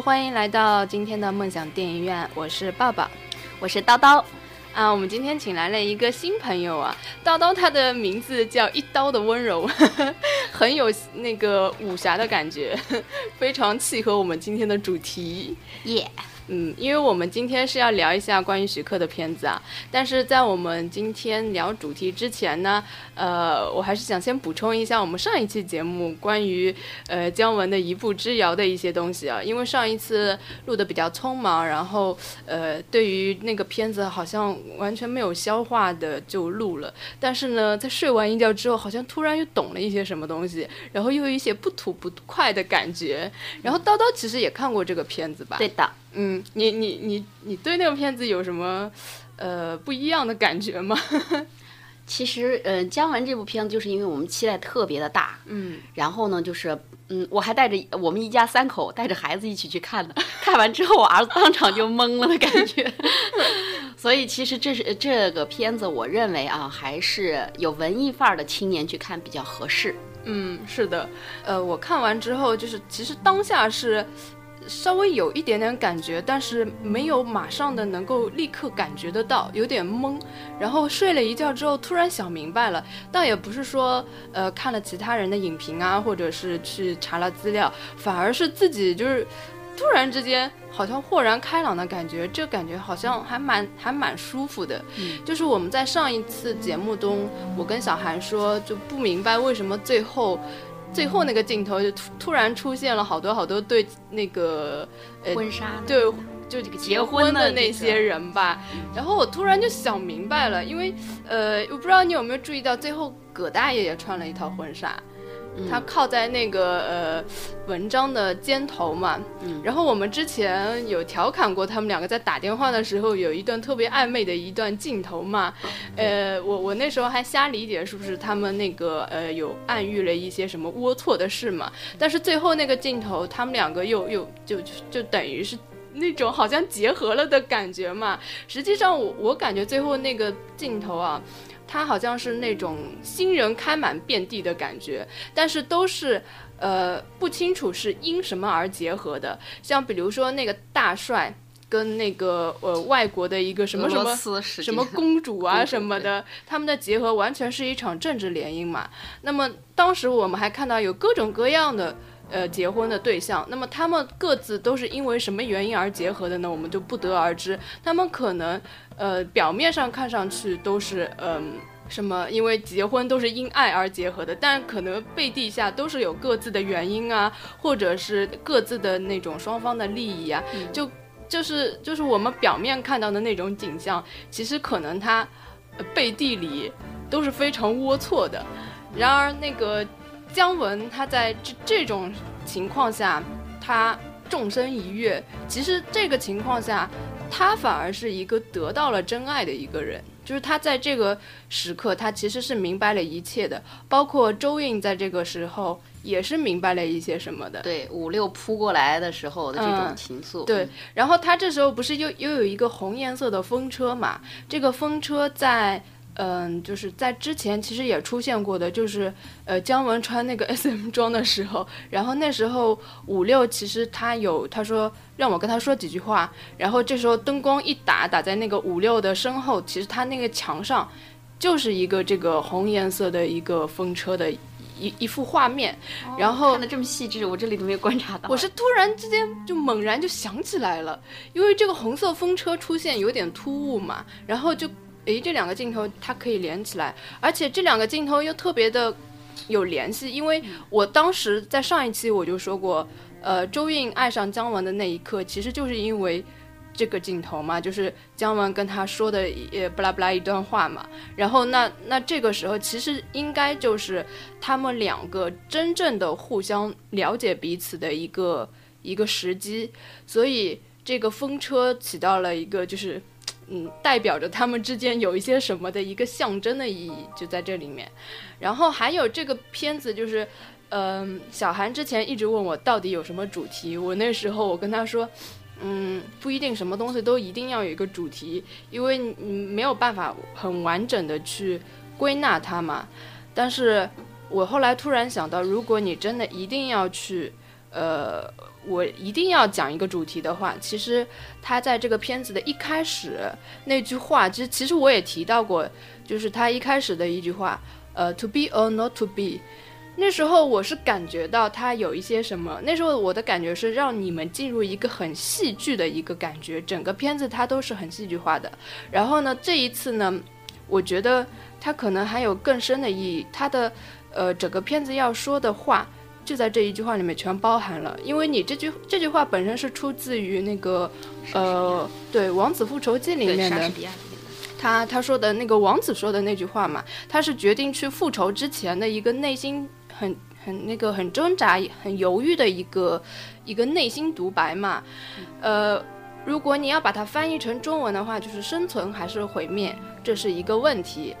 欢迎来到今天的梦想电影院，我是抱抱，我是叨叨。啊，我们今天请来了一个新朋友啊，叨叨，他的名字叫一刀的温柔，很有那个武侠的感觉，非常契合我们今天的主题，耶。嗯，因为我们今天是要聊一下关于徐克的片子啊，但是在我们今天聊主题之前呢，呃，我还是想先补充一下我们上一期节目关于呃姜文的一步之遥的一些东西啊，因为上一次录的比较匆忙，然后呃对于那个片子好像完全没有消化的就录了，但是呢，在睡完一觉之后，好像突然又懂了一些什么东西，然后又有一些不吐不快的感觉，然后叨叨其实也看过这个片子吧？对的。嗯，你你你你对那个片子有什么呃不一样的感觉吗？其实，呃，姜文这部片子就是因为我们期待特别的大，嗯，然后呢，就是嗯，我还带着我们一家三口带着孩子一起去看的，看完之后我儿子当场就懵了的感觉。所以其实这是这个片子，我认为啊，还是有文艺范儿的青年去看比较合适。嗯，是的，呃，我看完之后就是其实当下是。稍微有一点点感觉，但是没有马上的能够立刻感觉得到，有点懵。然后睡了一觉之后，突然想明白了，倒也不是说呃看了其他人的影评啊，或者是去查了资料，反而是自己就是突然之间好像豁然开朗的感觉，这感觉好像还蛮 还蛮舒服的。就是我们在上一次节目中，我跟小韩说就不明白为什么最后。最后那个镜头就突突然出现了好多好多对那个婚纱对就这个结婚的那些人。吧，然后我突然就想明白了，因为呃我不知道你有没有注意到最后葛大爷也穿了一套婚纱。他靠在那个呃文章的肩头嘛，然后我们之前有调侃过他们两个在打电话的时候有一段特别暧昧的一段镜头嘛，呃，我我那时候还瞎理解是不是他们那个呃有暗喻了一些什么龌龊的事嘛，但是最后那个镜头他们两个又又就就等于是那种好像结合了的感觉嘛，实际上我我感觉最后那个镜头啊。他好像是那种新人开满遍地的感觉，但是都是，呃，不清楚是因什么而结合的。像比如说那个大帅跟那个呃外国的一个什么什么什么公主啊什么的，他们的结合完全是一场政治联姻嘛。那么当时我们还看到有各种各样的。呃，结婚的对象，那么他们各自都是因为什么原因而结合的呢？我们就不得而知。他们可能，呃，表面上看上去都是，嗯，什么，因为结婚都是因爱而结合的，但可能背地下都是有各自的原因啊，或者是各自的那种双方的利益啊，就就是就是我们表面看到的那种景象，其实可能他背地里都是非常龌龊的。然而那个。姜文他在这这种情况下，他纵身一跃。其实这个情况下，他反而是一个得到了真爱的一个人。就是他在这个时刻，他其实是明白了一切的。包括周韵在这个时候也是明白了一些什么的。对，五六扑过来的时候的这种情愫。对，然后他这时候不是又又有一个红颜色的风车嘛？这个风车在。嗯，就是在之前其实也出现过的，就是呃姜文穿那个 S M 装的时候，然后那时候五六其实他有他说让我跟他说几句话，然后这时候灯光一打打在那个五六的身后，其实他那个墙上就是一个这个红颜色的一个风车的一一幅画面，然后看的这么细致，我这里都没有观察到。我是突然之间就猛然就想起来了，因为这个红色风车出现有点突兀嘛，然后就。诶，这两个镜头它可以连起来，而且这两个镜头又特别的有联系，因为我当时在上一期我就说过，呃，周韵爱上姜文的那一刻，其实就是因为这个镜头嘛，就是姜文跟他说的呃不拉不拉一段话嘛，然后那那这个时候其实应该就是他们两个真正的互相了解彼此的一个一个时机，所以这个风车起到了一个就是。嗯，代表着他们之间有一些什么的一个象征的意义，就在这里面。然后还有这个片子，就是，嗯，小韩之前一直问我到底有什么主题，我那时候我跟他说，嗯，不一定什么东西都一定要有一个主题，因为你没有办法很完整的去归纳它嘛。但是我后来突然想到，如果你真的一定要去。呃，我一定要讲一个主题的话，其实他在这个片子的一开始那句话，其实其实我也提到过，就是他一开始的一句话，呃，to be or not to be。那时候我是感觉到他有一些什么，那时候我的感觉是让你们进入一个很戏剧的一个感觉，整个片子它都是很戏剧化的。然后呢，这一次呢，我觉得它可能还有更深的意义，它的呃整个片子要说的话就在这一句话里面全包含了，因为你这句这句话本身是出自于那个呃对《王子复仇记》里面的。他他说的那个王子说的那句话嘛，他是决定去复仇之前的一个内心。很很那个很挣扎、很犹豫的一个一个内心独白嘛，呃，如果你要把它翻译成中文的话，就是生存还是毁灭，这是一个问题。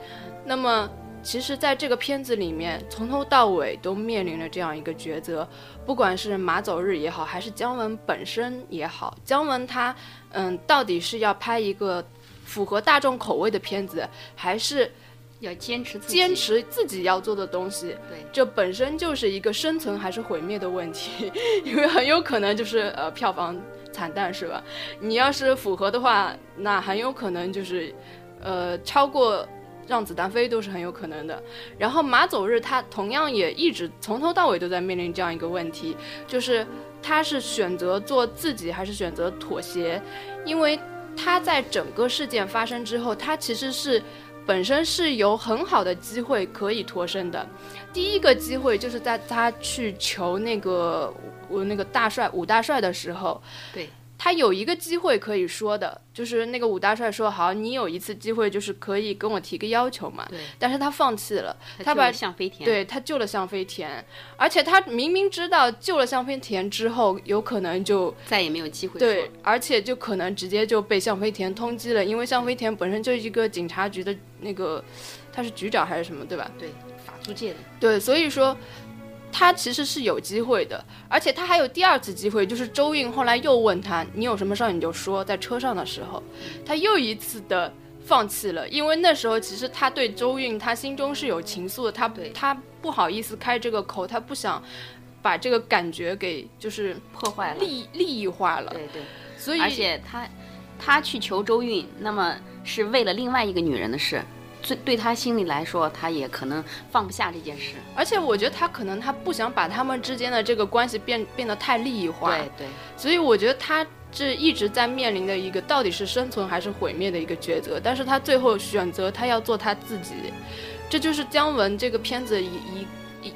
那么，其实在这个片子里面，从头到尾都面临着这样一个抉择，不管是马走日也好，还是姜文本身也好，姜文他嗯，到底是要拍一个符合大众口味的片子，还是？要坚持坚持自己要做的东西，对，这本身就是一个生存还是毁灭的问题，因为很有可能就是呃票房惨淡，是吧？你要是符合的话，那很有可能就是，呃超过让子弹飞都是很有可能的。然后马走日他同样也一直从头到尾都在面临这样一个问题，就是他是选择做自己还是选择妥协？因为他在整个事件发生之后，他其实是。本身是有很好的机会可以脱身的，第一个机会就是在他去求那个我那个大帅武大帅的时候，对。他有一个机会可以说的，就是那个武大帅说好，你有一次机会，就是可以跟我提个要求嘛。对。但是他放弃了，他把向飞田。对他救了向飞田，而且他明明知道救了向飞田之后，有可能就再也没有机会。对，而且就可能直接就被向飞田通缉了，因为向飞田本身就是一个警察局的那个，他是局长还是什么，对吧？对，法租界的。对，所以说。他其实是有机会的，而且他还有第二次机会，就是周韵后来又问他：“你有什么事儿你就说。”在车上的时候，他又一次的放弃了，因为那时候其实他对周韵他心中是有情愫的，他他不好意思开这个口，他不想把这个感觉给就是破坏了，利利益化了。对对，所以而且他他去求周韵，那么是为了另外一个女人的事。对，对他心里来说，他也可能放不下这件事。而且我觉得他可能他不想把他们之间的这个关系变变得太利益化。对对。所以我觉得他这一直在面临的一个到底是生存还是毁灭的一个抉择。但是他最后选择他要做他自己，这就是姜文这个片子一一。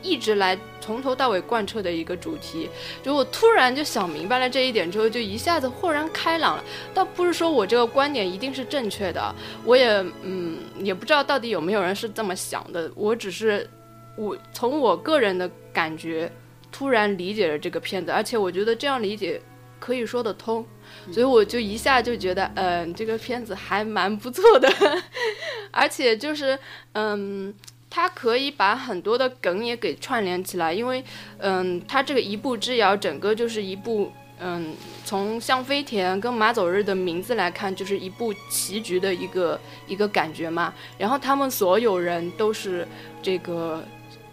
一直来从头到尾贯彻的一个主题，就我突然就想明白了这一点之后，就一下子豁然开朗了。倒不是说我这个观点一定是正确的，我也嗯也不知道到底有没有人是这么想的。我只是我从我个人的感觉，突然理解了这个片子，而且我觉得这样理解可以说得通，所以我就一下就觉得，嗯，这个片子还蛮不错的，而且就是嗯。它可以把很多的梗也给串联起来，因为，嗯，它这个一步之遥，整个就是一部，嗯，从向飞田跟马走日的名字来看，就是一部棋局的一个一个感觉嘛。然后他们所有人都是这个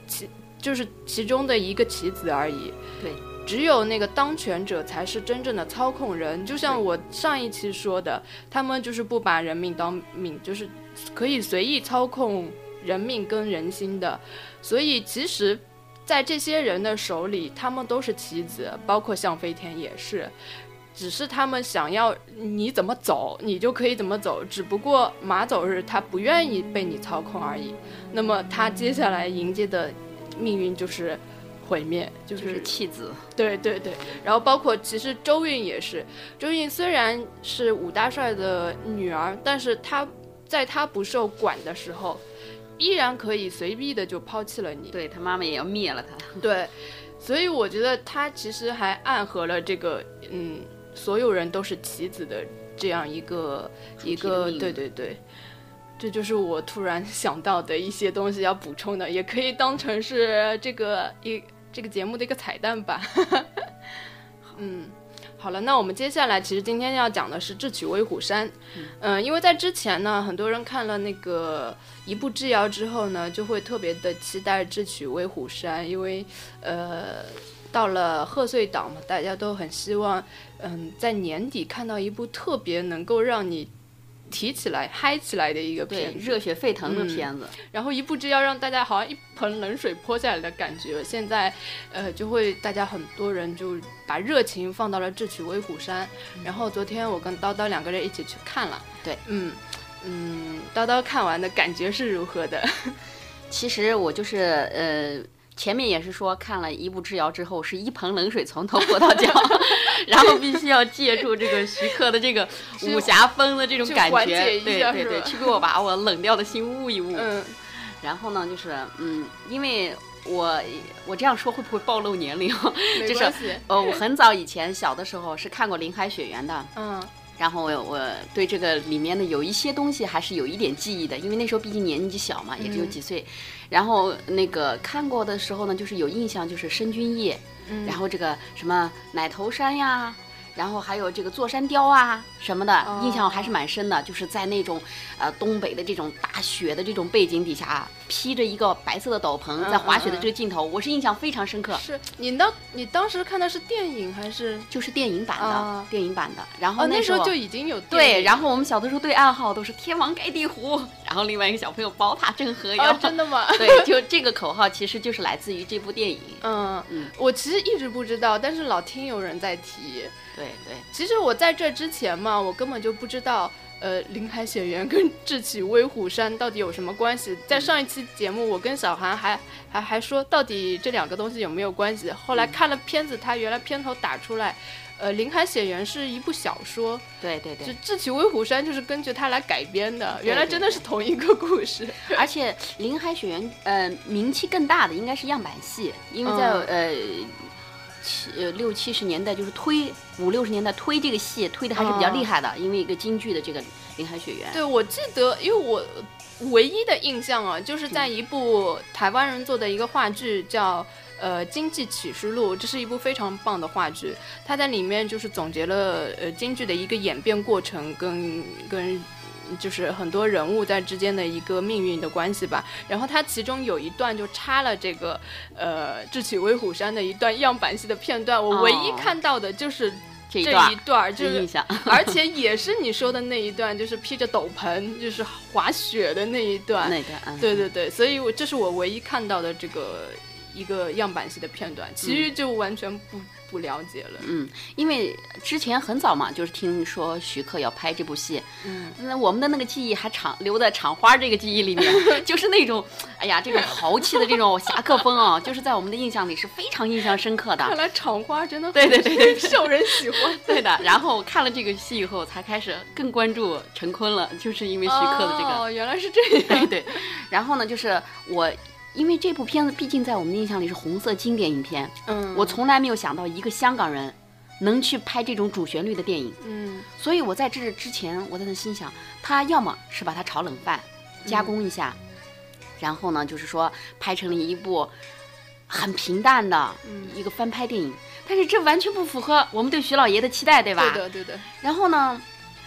棋，就是其中的一个棋子而已。对，只有那个当权者才是真正的操控人。就像我上一期说的，他们就是不把人命当命，就是可以随意操控。人命跟人心的，所以其实，在这些人的手里，他们都是棋子，包括向飞天也是，只是他们想要你怎么走，你就可以怎么走，只不过马走日他不愿意被你操控而已。那么他接下来迎接的命运就是毁灭，就是弃子。对对对，然后包括其实周韵也是，周韵虽然是武大帅的女儿，但是她在她不受管的时候。依然可以随意的就抛弃了你，对他妈妈也要灭了他。对，所以我觉得他其实还暗合了这个，嗯，所有人都是棋子的这样一个一个，对对对，这就是我突然想到的一些东西要补充的，也可以当成是这个一这个节目的一个彩蛋吧。嗯。好了，那我们接下来其实今天要讲的是智取威虎山，嗯，因为在之前呢，很多人看了那个一步之遥之后呢，就会特别的期待智取威虎山，因为呃，到了贺岁档嘛，大家都很希望，嗯，在年底看到一部特别能够让你提起来、嗨起来的一个片，热血沸腾的片子。然后一步之遥让大家好像一盆冷水泼下来的感觉。现在，呃，就会大家很多人就把热情放到了《智取威虎山》。然后昨天我跟叨叨两个人一起去看了。对，嗯嗯，叨叨看完的感觉是如何的？其实我就是呃。前面也是说看了一步之遥之后，是一盆冷水从头泼到脚，然后必须要借助这个徐克的这个武侠风的这种感觉，对对对，去给我把我冷掉的心捂一捂。嗯。然后呢，就是嗯，因为我我这样说会不会暴露年龄？没关系。呃，我很早以前小的时候是看过《林海雪原》的。嗯。然后我我对这个里面的有一些东西还是有一点记忆的，因为那时候毕竟年纪小嘛，也只有几岁。然后那个看过的时候呢，就是有印象，就是申君夜，然后这个什么奶头山呀。然后还有这个座山雕啊什么的，印象还是蛮深的。就是在那种，呃，东北的这种大雪的这种背景底下，披着一个白色的斗篷，在滑雪的这个镜头，我是印象非常深刻。是你当，你当时看的是电影还是？就是电影版的，电影版的。然后那时候就已经有对，然后我们小的时候对暗号都是天王盖地虎，然后另外一个小朋友宝塔镇河妖。真的吗？对，就这个口号其实就是来自于这部电影。嗯嗯，我其实一直不知道，但是老听有人在提。对对，其实我在这之前嘛，我根本就不知道，呃，林海雪原跟智取威虎山到底有什么关系。在上一期节目，我跟小韩还还还说，到底这两个东西有没有关系？后来看了片子，他原来片头打出来，呃，林海雪原是一部小说，对对对，智取威虎山就是根据它来改编的，原来真的是同一个故事。而且林海雪原，呃，名气更大的应该是样板戏，因为在呃。七呃六七十年代就是推五六十年代推这个戏推的还是比较厉害的，因为一个京剧的这个《林海雪原》。对，我记得，因为我唯一的印象啊，就是在一部台湾人做的一个话剧，叫呃《经济启示录》，这是一部非常棒的话剧，它在里面就是总结了呃京剧的一个演变过程跟跟。就是很多人物在之间的一个命运的关系吧。然后它其中有一段就插了这个，呃，智取威虎山的一段样板戏的片段。我唯一看到的就是这一段，就是，而且也是你说的那一段，就是披着斗篷，就是滑雪的那一段。那段，对对对，所以我这是我唯一看到的这个一个样板戏的片段，其余就完全不。不了解了，嗯，因为之前很早嘛，就是听说徐克要拍这部戏，嗯，那我们的那个记忆还长留在厂花这个记忆里面，就是那种，哎呀，这种豪气的这种侠客风啊，就是在我们的印象里是非常印象深刻的。看来厂花真的对对对对受人喜欢，对的。然后看了这个戏以后，才开始更关注陈坤了，就是因为徐克的这个，哦，原来是这样，对对。然后呢，就是我。因为这部片子毕竟在我们的印象里是红色经典影片，嗯，我从来没有想到一个香港人能去拍这种主旋律的电影，嗯，所以我在这之前，我在那心想，他要么是把它炒冷饭，加工一下，然后呢，就是说拍成了一部很平淡的一个翻拍电影，但是这完全不符合我们对徐老爷的期待，对吧？对的，对的。然后呢，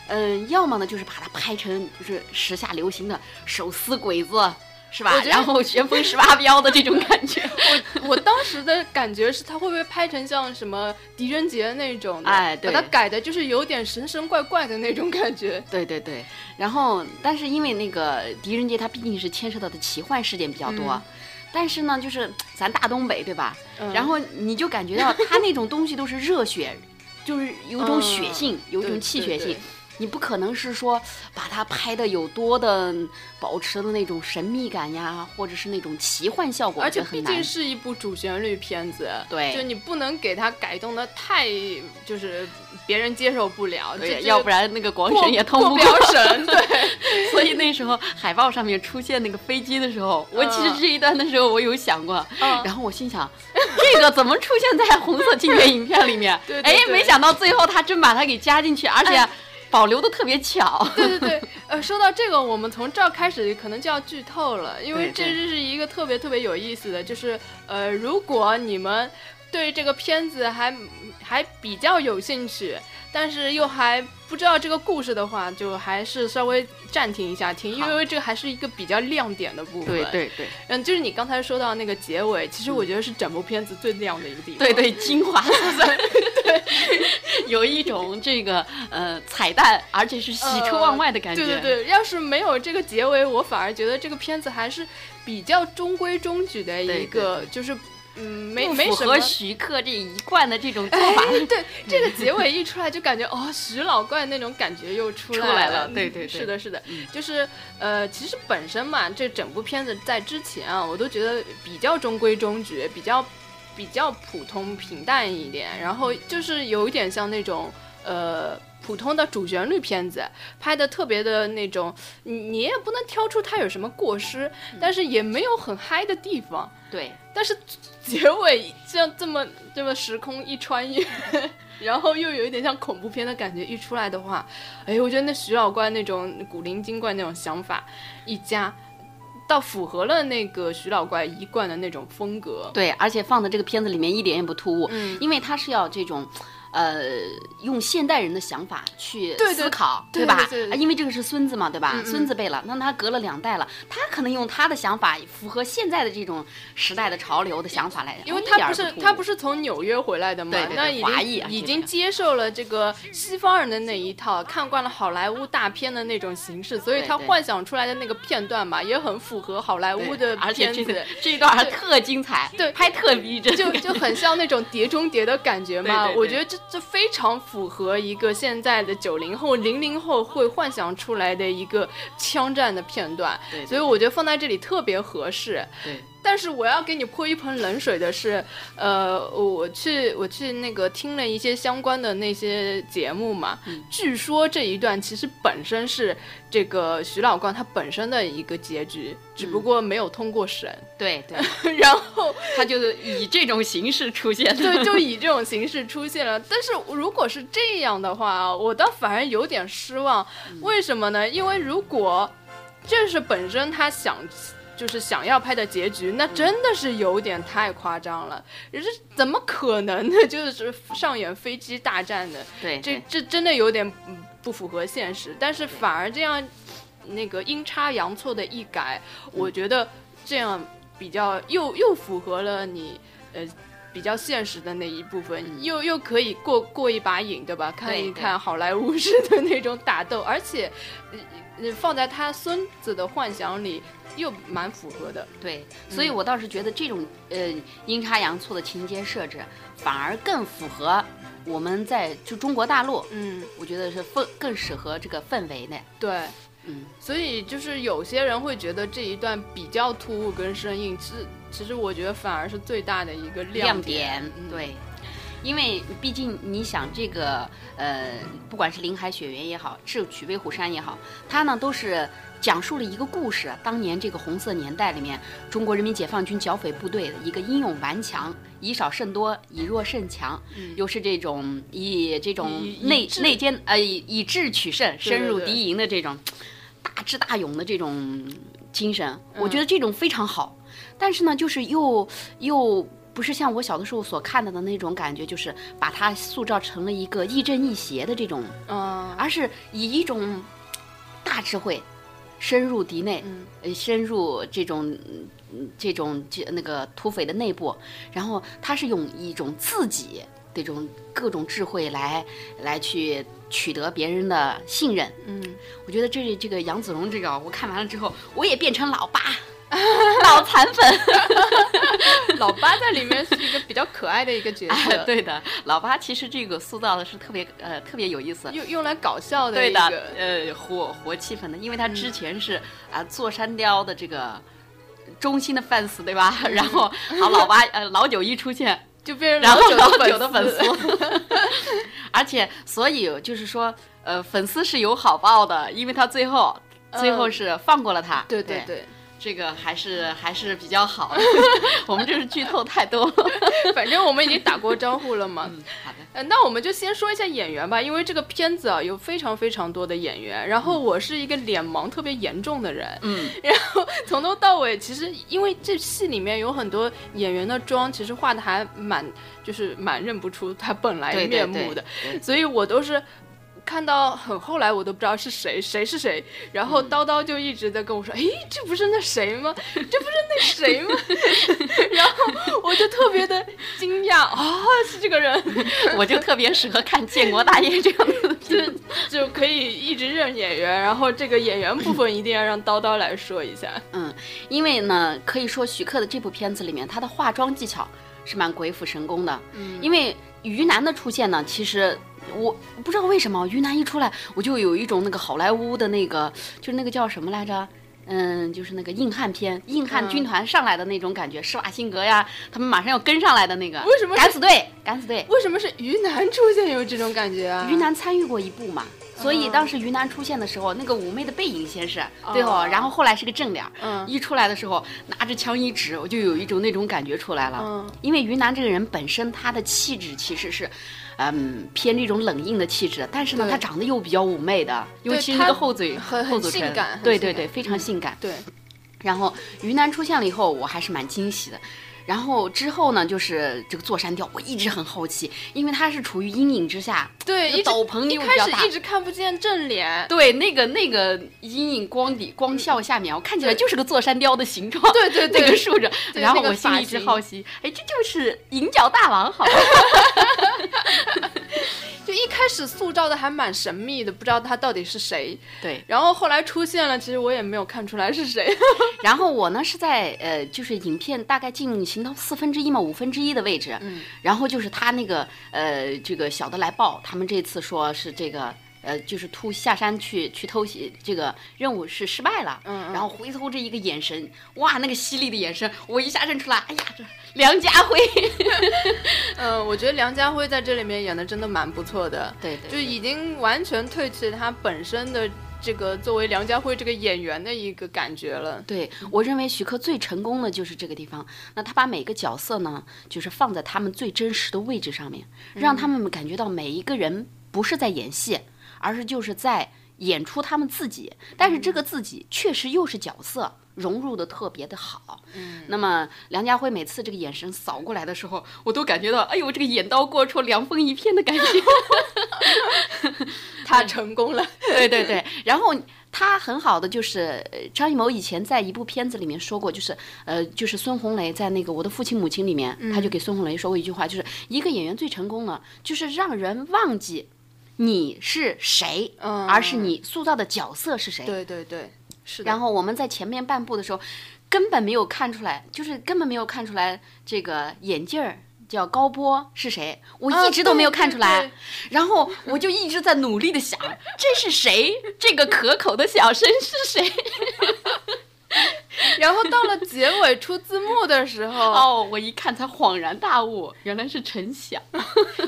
嗯，要么呢就是把它拍成就是时下流行的手撕鬼子。是吧？然后旋风十八镖的这种感觉，我我当时的感觉是，他会不会拍成像什么狄仁杰那种？哎，对，把它改的就是有点神神怪怪的那种感觉。对对对。然后，但是因为那个狄仁杰，他毕竟是牵涉到的奇幻事件比较多，但是呢，就是咱大东北，对吧？然后你就感觉到他那种东西都是热血，就是有种血性，有种气血性。你不可能是说把它拍的有多的保持的那种神秘感呀，或者是那种奇幻效果，而且毕竟是一部主旋律片子，对，就你不能给它改动的太就是别人接受不了，对，要不然那个广审也通不了审，对。所以那时候海报上面出现那个飞机的时候，我其实这一段的时候我有想过，然后我心想，这个怎么出现在红色经典影片里面？哎，没想到最后他真把它给加进去，而且。保留的特别巧，对对对，呃，说到这个，我们从这儿开始可能就要剧透了，因为这这是一个特别特别有意思的，就是呃，如果你们对这个片子还还比较有兴趣，但是又还不知道这个故事的话，就还是稍微暂停一下听，因为这个还是一个比较亮点的部分。对对对，嗯，就是你刚才说到那个结尾，其实我觉得是整部片子最亮的一个地方。对对，精华部分。对，有一种这个呃彩蛋，而且是喜出望外的感觉。对对对，要是没有这个结尾，我反而觉得这个片子还是比较中规中矩的一个，就是。嗯，没没什么徐克这一贯的这种做法。对，这个结尾一出来就感觉哦，徐老怪那种感觉又出来了。对对，是的，是的，就是呃，其实本身嘛，这整部片子在之前啊，我都觉得比较中规中矩，比较比较普通平淡一点，然后就是有一点像那种呃。普通的主旋律片子拍的特别的那种，你你也不能挑出它有什么过失，但是也没有很嗨的地方。对，但是结尾像这么这么时空一穿越，然后又有一点像恐怖片的感觉一出来的话，哎，我觉得那徐老怪那种古灵精怪那种想法一加，倒符合了那个徐老怪一贯的那种风格。对，而且放在这个片子里面一点也不突兀，嗯，因为他是要这种。呃，用现代人的想法去思考，对吧？啊，因为这个是孙子嘛，对吧？孙子辈了，那他隔了两代了，他可能用他的想法，符合现在的这种时代的潮流的想法来。因为他不是他不是从纽约回来的嘛，那已经已经接受了这个西方人的那一套，看惯了好莱坞大片的那种形式，所以他幻想出来的那个片段嘛，也很符合好莱坞的片子。这一段还特精彩，对，拍特逼真，就就很像那种碟中谍的感觉嘛。我觉得这。这非常符合一个现在的九零后、零零后会幻想出来的一个枪战的片段，所以我觉得放在这里特别合适。对。但是我要给你泼一盆冷水的是，呃，我去我去那个听了一些相关的那些节目嘛，据说这一段其实本身是这个徐老怪他本身的一个结局，只不过没有通过审。对对，然后他就以这种形式出现，对，就以这种形式出现了。但是如果是这样的话，我倒反而有点失望。为什么呢？因为如果这是本身他想。就是想要拍的结局，那真的是有点太夸张了。这怎么可能呢？就是上演飞机大战的，对，这这真的有点不符合现实。但是反而这样，那个阴差阳错的一改，我觉得这样比较又又符合了你呃比较现实的那一部分，又又可以过过一把瘾，对吧？看一看好莱坞式的那种打斗，而且放在他孙子的幻想里。又蛮符合的，对，所以我倒是觉得这种呃阴差阳错的情节设置，反而更符合我们在就中国大陆，嗯，我觉得是氛更适合这个氛围的，对，嗯，所以就是有些人会觉得这一段比较突兀跟生硬，其实其实我觉得反而是最大的一个亮点，对，因为毕竟你想这个呃，不管是林海雪原也好，智取威虎山也好，它呢都是。讲述了一个故事，当年这个红色年代里面，中国人民解放军剿匪部队的一个英勇顽强，以少胜多，以弱胜强，又是这种以这种内内奸呃以智取胜，深入敌营的这种大智大勇的这种精神，我觉得这种非常好。但是呢，就是又又不是像我小的时候所看到的那种感觉，就是把它塑造成了一个亦正亦邪的这种，嗯，而是以一种大智慧。深入敌内，呃，深入这种这种这那个土匪的内部，然后他是用一种自己这种各种智慧来来去取得别人的信任。嗯，我觉得这这个杨子荣这个，我看完了之后，我也变成老八。脑残粉，老八在里面是一个比较可爱的一个角色。对的，老八其实这个塑造的是特别呃特别有意思，用用来搞笑的。对的，呃活活气氛的，因为他之前是啊坐山雕的这个忠心的 fans 对吧？然后好老八呃老九一出现就变成老九的粉丝，而且所以就是说呃粉丝是有好报的，因为他最后最后是放过了他。对对对。这个还是还是比较好。我们这是剧透太多了，反正我们已经打过招呼了嘛。嗯，好的。呃，那我们就先说一下演员吧，因为这个片子啊有非常非常多的演员，然后我是一个脸盲特别严重的人，嗯，然后从头到尾，其实因为这戏里面有很多演员的妆，其实画的还蛮就是蛮认不出他本来面目的，所以我都是。看到很后来，我都不知道是谁，谁是谁。然后叨叨就一直在跟我说：“哎，这不是那谁吗？这不是那谁吗？” 然后我就特别的惊讶啊，是这个人。我就特别适合看建国大业这样的片，就可以一直认演员。然后这个演员部分一定要让叨叨来说一下。嗯，因为呢，可以说徐克的这部片子里面，他的化妆技巧是蛮鬼斧神工的。嗯，因为于南的出现呢，其实。我不知道为什么云南一出来，我就有一种那个好莱坞的那个，就是那个叫什么来着？嗯，就是那个硬汉片，硬汉军团上来的那种感觉，施瓦辛格呀，他们马上要跟上来的那个。为什么？敢死队，敢死队。为什么是云南出现有这种感觉啊？于南参与过一部嘛，所以当时云南出现的时候，那个妩媚的背影先是对哦，然后后来是个正脸，嗯，一出来的时候拿着枪一指，我就有一种那种感觉出来了。嗯，因为云南这个人本身他的气质其实是。嗯，偏这种冷硬的气质，但是呢，她长得又比较妩媚的，尤其是那个厚嘴、厚嘴唇，对对对，非常性感。对，然后云南出现了以后，我还是蛮惊喜的。然后之后呢，就是这个座山雕，我一直很好奇，因为它是处于阴影之下，对，斗篷又比较大，一直看不见正脸，对，那个那个阴影光底光效下面，我看起来就是个座山雕的形状，对对对，那个竖着，然后我心里一直好奇，哎，这就是银角大王，好吧？就一开始塑造的还蛮神秘的，不知道他到底是谁。对，然后后来出现了，其实我也没有看出来是谁。然后我呢是在呃，就是影片大概进行到四分之一嘛，五分之一的位置。嗯。然后就是他那个呃，这个小的来报，他们这次说是这个呃，就是突下山去去偷袭，这个任务是失败了。嗯。然后回头这一个眼神，哇，那个犀利的眼神，我一下认出来，哎呀这。梁家辉，嗯，我觉得梁家辉在这里面演的真的蛮不错的，对对，就已经完全褪去他本身的这个作为梁家辉这个演员的一个感觉了。对我认为徐克最成功的就是这个地方，那他把每个角色呢，就是放在他们最真实的位置上面，让他们感觉到每一个人不是在演戏，而是就是在演出他们自己，但是这个自己确实又是角色。融入的特别的好，嗯，那么梁家辉每次这个眼神扫过来的时候，我都感觉到，哎呦，这个眼刀过处，凉风一片的感觉，他成功了，对对对。然后他很好的就是张艺谋以前在一部片子里面说过，就是呃，就是孙红雷在那个《我的父亲母亲》里面，他就给孙红雷说过一句话，就是一个演员最成功的，就是让人忘记你是谁，而是你塑造的角色是谁。对对对。然后我们在前面半部的时候，根本没有看出来，就是根本没有看出来这个眼镜儿叫高波是谁，我一直都没有看出来。然后我就一直在努力的想，这是谁？这个可口的小生是谁？然后到了结尾出字幕的时候，哦，我一看才恍然大悟，原来是陈晓。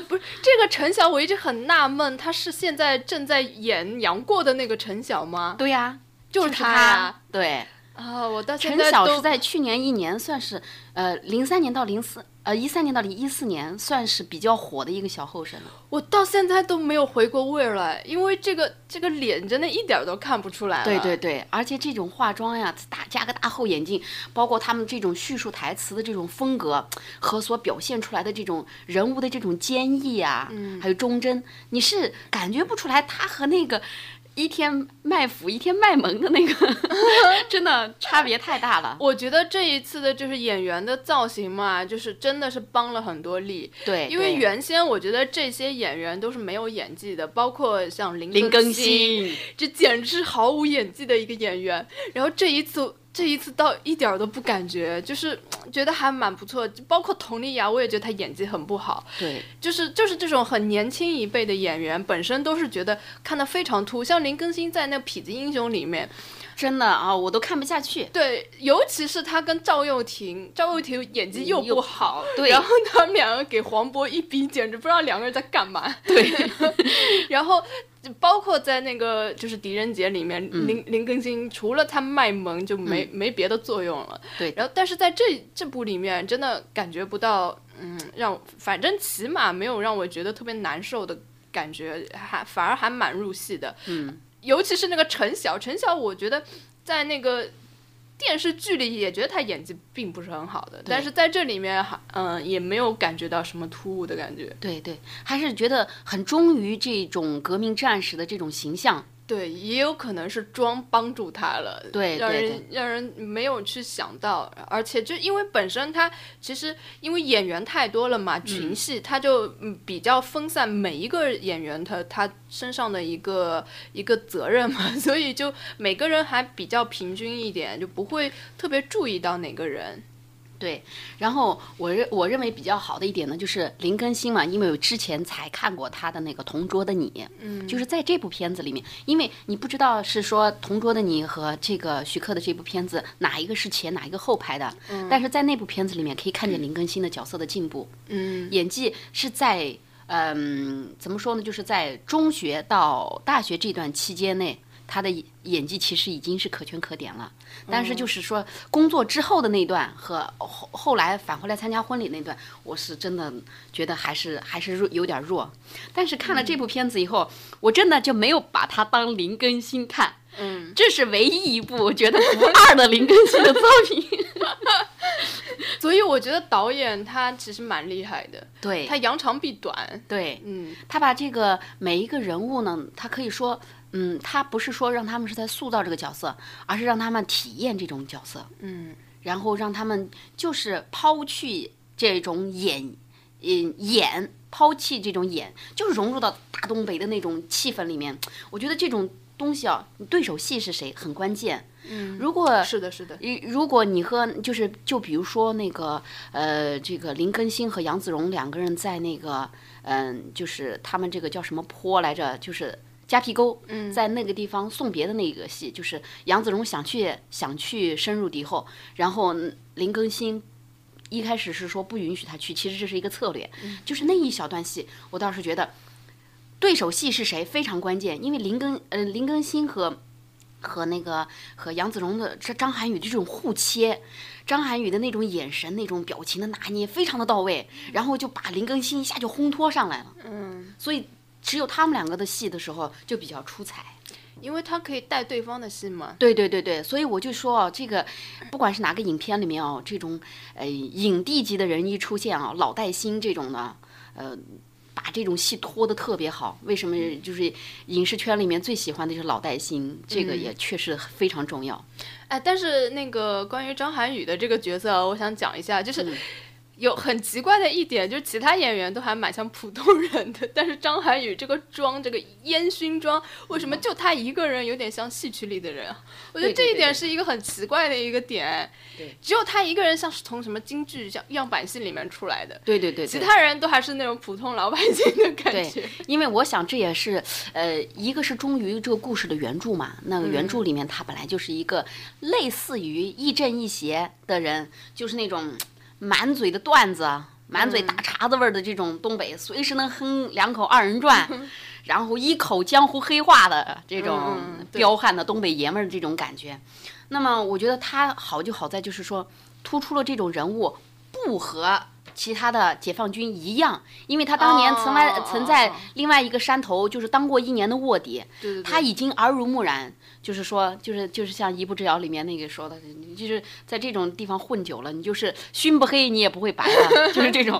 不是这个陈晓，我一直很纳闷，他是现在正在演杨过的那个陈晓吗？对呀。就是他呀，对啊，我到陈晓是在去年一年算是呃零三年到零四呃一三年到零一四年算是比较火的一个小后生了。我到现在都没有回过味儿来，因为这个这个脸真的一点都看不出来。对对对，而且这种化妆呀，大加个大厚眼镜，包括他们这种叙述台词的这种风格和所表现出来的这种人物的这种坚毅啊，还有忠贞，你是感觉不出来他和那个。一天卖腐，一天卖萌的那个，真的差别太大了。我觉得这一次的就是演员的造型嘛，就是真的是帮了很多力。对，因为原先我觉得这些演员都是没有演技的，包括像林林更新，这简直是毫无演技的一个演员。然后这一次。这一次倒一点都不感觉，就是觉得还蛮不错。包括佟丽娅，我也觉得她演技很不好。对，就是就是这种很年轻一辈的演员，本身都是觉得看的非常突。像林更新在那《痞子英雄》里面，真的啊，我都看不下去。对，尤其是他跟赵又廷，赵又廷演技又不好，对，然后他们两个给黄渤一逼，简直不知道两个人在干嘛。对，然后。包括在那个就是狄仁杰里面，林林更新除了他卖萌就没没别的作用了。对，然后但是在这这部里面，真的感觉不到，嗯，让反正起码没有让我觉得特别难受的感觉，还反而还蛮入戏的。嗯，尤其是那个陈晓，陈晓，我觉得在那个。电视剧里也觉得他演技并不是很好的，但是在这里面还嗯也没有感觉到什么突兀的感觉。对对，还是觉得很忠于这种革命战士的这种形象。对，也有可能是装帮助他了，对，让人让人没有去想到，而且就因为本身他其实因为演员太多了嘛，群戏他就比较分散，每一个演员他他身上的一个一个责任嘛，所以就每个人还比较平均一点，就不会特别注意到哪个人。对，然后我认我认为比较好的一点呢，就是林更新嘛，因为我之前才看过他的那个《同桌的你》，嗯，就是在这部片子里面，因为你不知道是说《同桌的你》和这个徐克的这部片子哪一个是前哪一个后拍的，嗯，但是在那部片子里面可以看见林更新的角色的进步，嗯，演技是在嗯怎么说呢，就是在中学到大学这段期间内。他的演技其实已经是可圈可点了，但是就是说工作之后的那段和后后来返回来参加婚礼那段，我是真的觉得还是还是弱有点弱。但是看了这部片子以后，我真的就没有把他当林更新看，嗯，这是唯一一部我觉得不二的林更新的作品。所以我觉得导演他其实蛮厉害的，对他扬长避短，对，嗯，他把这个每一个人物呢，他可以说。嗯，他不是说让他们是在塑造这个角色，而是让他们体验这种角色。嗯，然后让他们就是抛去这种演，嗯演，抛弃这种演，就是融入到大东北的那种气氛里面。我觉得这种东西啊，对手戏是谁很关键。嗯，如果是的，是的。如果你和就是就比如说那个呃，这个林更新和杨子荣两个人在那个嗯，就是他们这个叫什么坡来着，就是。夹皮沟，在那个地方送别的那个戏，就是杨子荣想去想去深入敌后，然后林更新一开始是说不允许他去，其实这是一个策略，就是那一小段戏，我倒是觉得对手戏是谁非常关键，因为林更呃林更新和和那个和杨子荣的这张涵予这种互切，张涵予的那种眼神、那种表情的拿捏非常的到位，然后就把林更新一下就烘托上来了，嗯，所以。只有他们两个的戏的时候就比较出彩，因为他可以带对方的戏嘛。对对对对，所以我就说啊，这个不管是哪个影片里面哦，这种呃影帝级的人一出现啊，老带新这种的，呃，把这种戏拖得特别好。为什么？就是影视圈里面最喜欢的就是老带新，这个也确实非常重要。哎，但是那个关于张涵予的这个角色，我想讲一下，就是。有很奇怪的一点，就是其他演员都还蛮像普通人的，但是张涵予这个妆，这个烟熏妆，为什么就他一个人有点像戏曲里的人？我觉得这一点是一个很奇怪的一个点。对，只有他一个人像是从什么京剧像样板戏里面出来的。对对对。其他人都还是那种普通老百姓的感觉。对，因为我想这也是，呃，一个是忠于这个故事的原著嘛。那个原著里面他本来就是一个类似于亦正亦邪的人，就是那种。满嘴的段子，满嘴大碴子味儿的这种东北，随时能哼两口二人转，然后一口江湖黑话的这种彪悍的东北爷们儿这种感觉。那么我觉得他好就好在就是说，突出了这种人物不和其他的解放军一样，因为他当年曾来曾在另外一个山头就是当过一年的卧底，他已经耳濡目染。就是说，就是就是像《一步之遥》里面那个说的，你就是在这种地方混久了，你就是熏不黑，你也不会白了，就是这种，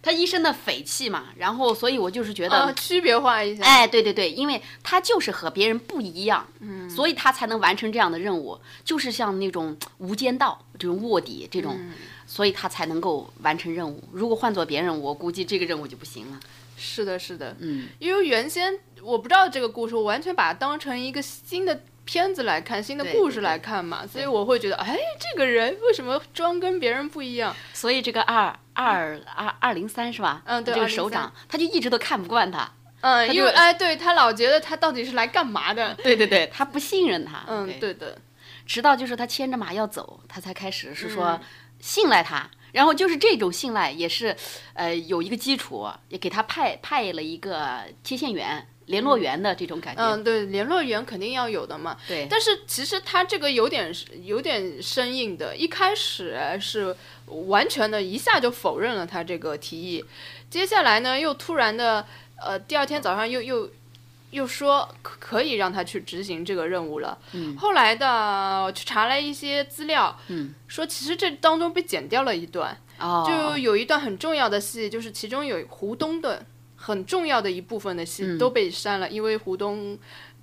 他一身的匪气嘛。然后，所以我就是觉得 区别化一下。哎，对对对，因为他就是和别人不一样，嗯，所以他才能完成这样的任务，就是像那种无间道这种卧底这种，所以他才能够完成任务。如果换做别人，我估计这个任务就不行了。是的，是的，嗯，因为原先我不知道这个故事，我完全把它当成一个新的。片子来看，新的故事来看嘛，所以我会觉得，哎，这个人为什么装跟别人不一样？所以这个二二二二零三是吧？嗯，对，这个首长他就一直都看不惯他。嗯，因为哎，对他老觉得他到底是来干嘛的？对对对，他不信任他。嗯，对的。直到就是他牵着马要走，他才开始是说信赖他。然后就是这种信赖也是，呃，有一个基础，也给他派派了一个接线员。联络员的这种感觉。嗯，对，联络员肯定要有的嘛。对，但是其实他这个有点有点生硬的，一开始是完全的一下就否认了他这个提议，接下来呢又突然的，呃，第二天早上又又又说可可以让他去执行这个任务了。嗯，后来的去查了一些资料，嗯，说其实这当中被剪掉了一段。哦，就有一段很重要的戏，就是其中有胡东的很重要的一部分的戏都被删了，因为胡东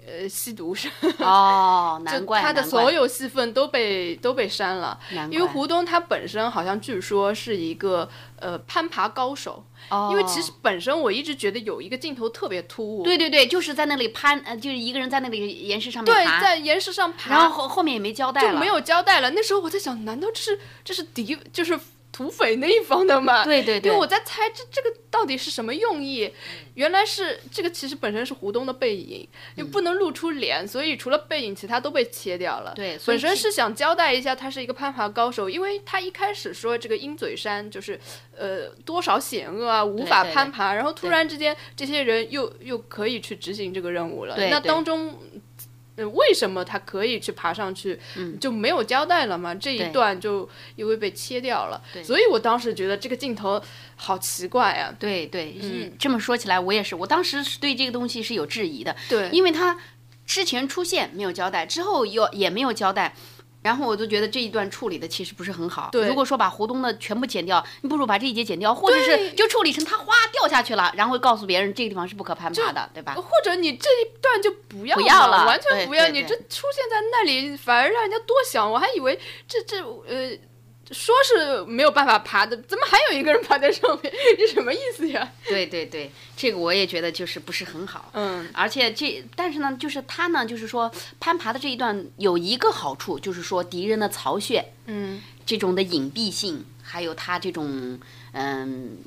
呃吸毒是。哦，难怪他的所有戏份都被都被删了，因为胡东他本身好像据说是一个呃攀爬高手，哦，因为其实本身我一直觉得有一个镜头特别突兀，对对对，就是在那里攀，呃，就是一个人在那里岩石上面爬，对，在岩石上爬，然后后后面也没交代就没有交代了。那时候我在想，难道这是这是敌就是？土匪那一方的嘛，对对对，因为我在猜这这个到底是什么用意，原来是这个其实本身是胡东的背影，又不能露出脸，所以除了背影，其他都被切掉了。对，本身是想交代一下他是一个攀爬高手，因为他一开始说这个鹰嘴山就是呃多少险恶啊，无法攀爬，然后突然之间这些人又又可以去执行这个任务了，那当中。为什么他可以去爬上去，就没有交代了嘛？这一段就因为被切掉了，所以我当时觉得这个镜头好奇怪啊。对对，这么说起来，我也是，我当时是对这个东西是有质疑的。对，因为他之前出现没有交代，之后又也没有交代。然后我就觉得这一段处理的其实不是很好。对，如果说把胡东的全部剪掉，你不如把这一节剪掉，或者是就处理成他哗掉下去了，然后告诉别人这个地方是不可攀爬的，对吧？或者你这一段就不要不要了，完全不要，你这出现在那里反而让人家多想，我还以为这这呃。说是没有办法爬的，怎么还有一个人爬在上面？这什么意思呀？对对对，这个我也觉得就是不是很好。嗯，而且这，但是呢，就是他呢，就是说攀爬的这一段有一个好处，就是说敌人的巢穴，嗯，这种的隐蔽性，还有他这种嗯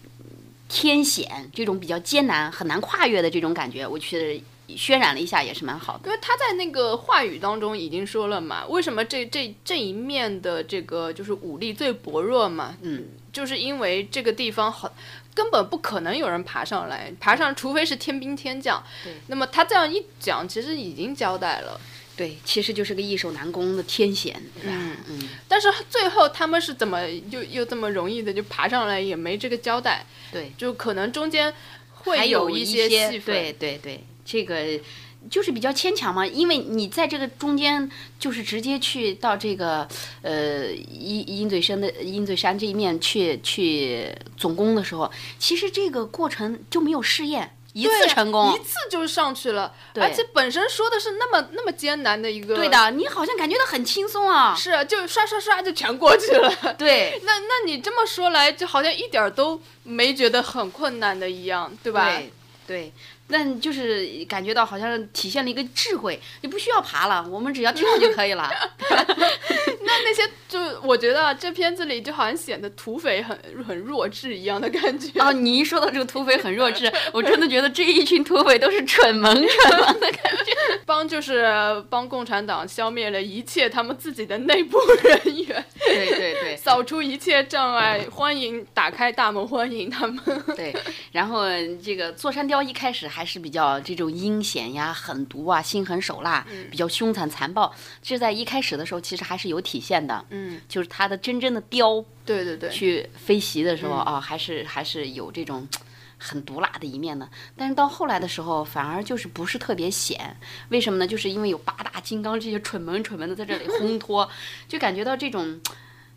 天险，这种比较艰难、很难跨越的这种感觉，我觉得。渲染了一下也是蛮好的，因为他在那个话语当中已经说了嘛，为什么这这这一面的这个就是武力最薄弱嘛，嗯，就是因为这个地方很根本不可能有人爬上来，爬上除非是天兵天将，对，那么他这样一讲，其实已经交代了，对，其实就是个易守难攻的天险，嗯？嗯，但是最后他们是怎么又又这么容易的就爬上来，也没这个交代，对，就可能中间会有一些戏份，对对对。这个就是比较牵强嘛，因为你在这个中间就是直接去到这个呃鹰鹰嘴山的鹰嘴山这一面去去总攻的时候，其实这个过程就没有试验一次成功，一次就上去了，而且本身说的是那么那么艰难的一个，对的，你好像感觉到很轻松啊，是啊，就刷刷刷就全过去了，对，那那你这么说来，就好像一点都没觉得很困难的一样，对吧？对，对。那就是感觉到好像体现了一个智慧，你不需要爬了，我们只要跳就可以了。那那些就我觉得这片子里就好像显得土匪很很弱智一样的感觉。哦，你一说到这个土匪很弱智，我真的觉得这一群土匪都是蠢萌蠢萌的感觉。帮就是帮共产党消灭了一切他们自己的内部人员。对对对，扫除一切障碍，欢迎打开大门欢迎他们。对，然后这个座山雕一开始还。还是比较这种阴险呀、狠毒啊、心狠手辣，比较凶残残暴。这在一开始的时候，其实还是有体现的。嗯，就是他的真正的雕，对对对，去飞袭的时候啊，还是还是有这种很毒辣的一面的。但是到后来的时候，反而就是不是特别显。为什么呢？就是因为有八大金刚这些蠢萌蠢萌的在这里烘托，就感觉到这种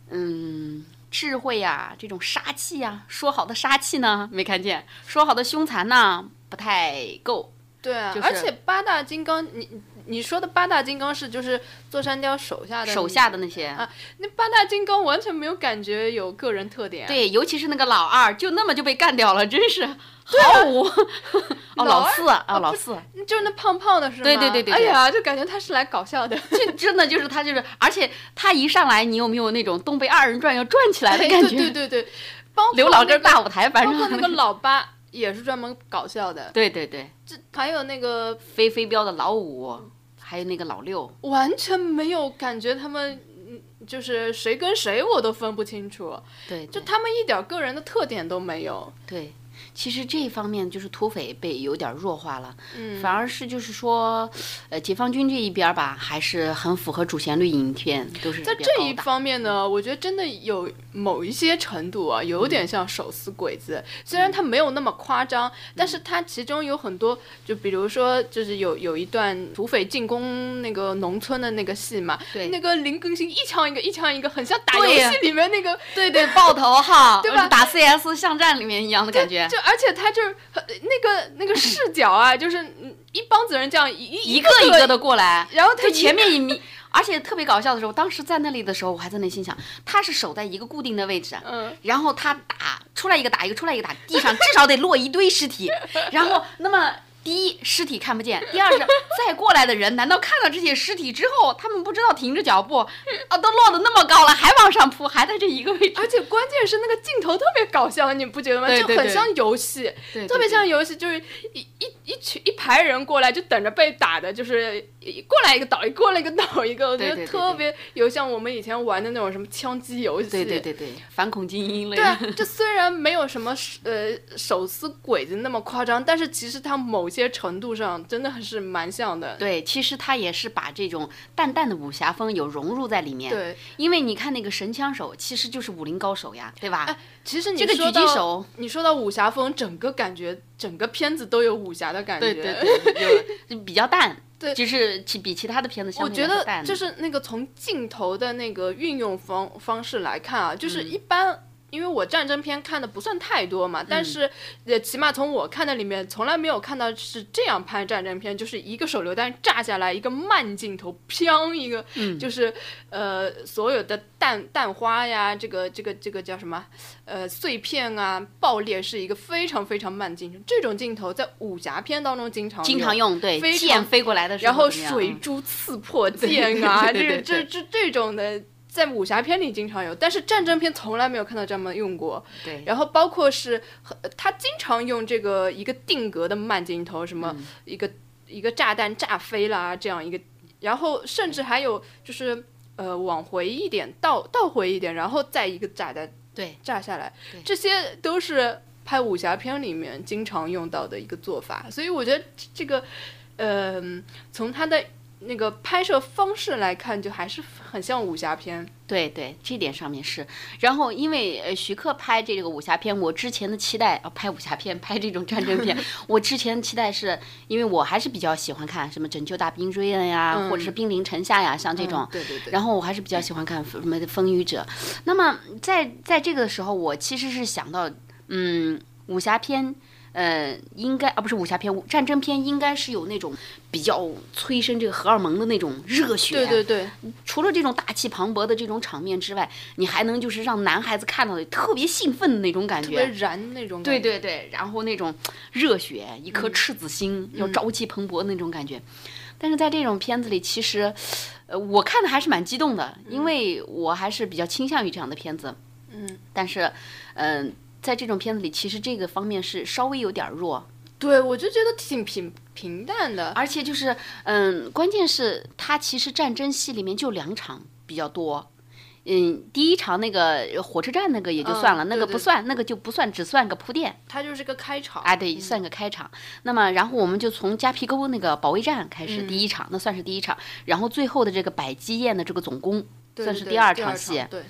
嗯智慧呀，这种杀气呀。说好的杀气呢？没看见。说好的凶残呢？不太够，对啊，而且八大金刚，你你说的八大金刚是就是座山雕手下的手下的那些。啊，那八大金刚完全没有感觉有个人特点，对，尤其是那个老二，就那么就被干掉了，真是毫无 哦，老四啊，老四，就是那胖胖的是吗？对对对对，哎呀，就感觉他是来搞笑的，就真的就是他就是，而且他一上来，你有没有那种东北二人转要转起来的感觉？对对对，包刘老根大舞台，反正那个老八。也是专门搞笑的，对对对，这还有那个飞飞镖的老五，还有那个老六，完全没有感觉他们，就是谁跟谁我都分不清楚，对，就他们一点个人的特点都没有，对，其实这一方面就是土匪被有点弱化了，嗯，反而是就是说，呃，解放军这一边吧，还是很符合主旋律影片，都是在这一方面呢，我觉得真的有某一些程度啊，有点像手撕鬼子，虽然它没有那么夸张，但是它其中有很多，就比如说，就是有有一段土匪进攻那个农村的那个戏嘛，对，那个林更新一枪一个一枪一个，很像打游戏里面那个，对对，爆头哈，对吧？打 CS 巷战里面一样的感觉。就而且他就是那个那个视角啊，就是一帮子人这样一一个一个的过来，然后他前面一迷，而且特别搞笑的时候，当时在那里的时候，我还在那心想，他是守在一个固定的位置，嗯，然后他打出来一个打一个出来一个打，地上至少得落一堆尸体，然后那么。第一，尸体看不见；第二是再过来的人，难道看到这些尸体之后，他们不知道停着脚步啊？都落得那么高了，还往上扑，还在这一个位置。而且关键是那个镜头特别搞笑，你不觉得吗？就很像游戏，特别像游戏，就是一一一群一排人过来，就等着被打的，就是过来一个倒一，过来一个倒一个。我觉得特别有像我们以前玩的那种什么枪击游戏。对对对对，反恐精英类。对啊，这虽然没有什么呃手撕鬼子那么夸张，但是其实它某。些程度上真的还是蛮像的。对，其实它也是把这种淡淡的武侠风有融入在里面。对，因为你看那个神枪手，其实就是武林高手呀，对吧？哎，其实你这个狙击手，你说到武侠风，整个感觉整个片子都有武侠的感觉。对对对，就 比较淡。对，就是其比其他的片子相我觉得就是那个从镜头的那个运用方方式来看啊，就是一般。因为我战争片看的不算太多嘛，但是呃，起码从我看的里面，从来没有看到是这样拍战争片，就是一个手榴弹炸下来，一个慢镜头，砰一个，就是呃，所有的弹弹花呀，这个这个这个叫什么，呃，碎片啊，爆裂是一个非常非常慢镜头。这种镜头在武侠片当中经常经常用，对，剑飞过来的时候，然后水珠刺破剑啊，这这这这种的。在武侠片里经常有，但是战争片从来没有看到这么用过。对，然后包括是他经常用这个一个定格的慢镜头，什么一个一个炸弹炸飞啦这样一个，然后甚至还有就是呃往回一点倒倒回一点，然后再一个炸弹对炸下来，这些都是拍武侠片里面经常用到的一个做法。所以我觉得这个呃从他的。那个拍摄方式来看，就还是很像武侠片。对对，这点上面是。然后，因为呃徐克拍这个武侠片，我之前的期待啊，拍武侠片，拍这种战争片，我之前期待是因为我还是比较喜欢看什么《拯救大兵瑞恩》呀，或者是《兵临城下》呀，像这种。对对对。然后我还是比较喜欢看什么《风雨者》。那么在在这个时候，我其实是想到，嗯，武侠片。呃，应该啊，不是武侠片，战争片应该是有那种比较催生这个荷尔蒙的那种热血。对对对。除了这种大气磅礴的这种场面之外，你还能就是让男孩子看到的特别兴奋的那种感觉。特别燃那种。对对对，然后那种热血，一颗赤子心，要朝气蓬勃的那种感觉。但是在这种片子里，其实，呃，我看的还是蛮激动的，因为我还是比较倾向于这样的片子。嗯。但是，嗯。在这种片子里，其实这个方面是稍微有点弱。对，我就觉得挺平平淡的，而且就是，嗯，关键是它其实战争戏里面就两场比较多。嗯，第一场那个火车站那个也就算了，那个不算，那个就不算，只算个铺垫。它就是个开场。哎，对，算个开场。那么，然后我们就从夹皮沟那个保卫战开始，第一场，那算是第一场。然后最后的这个百基宴的这个总攻，算是第二场戏。对。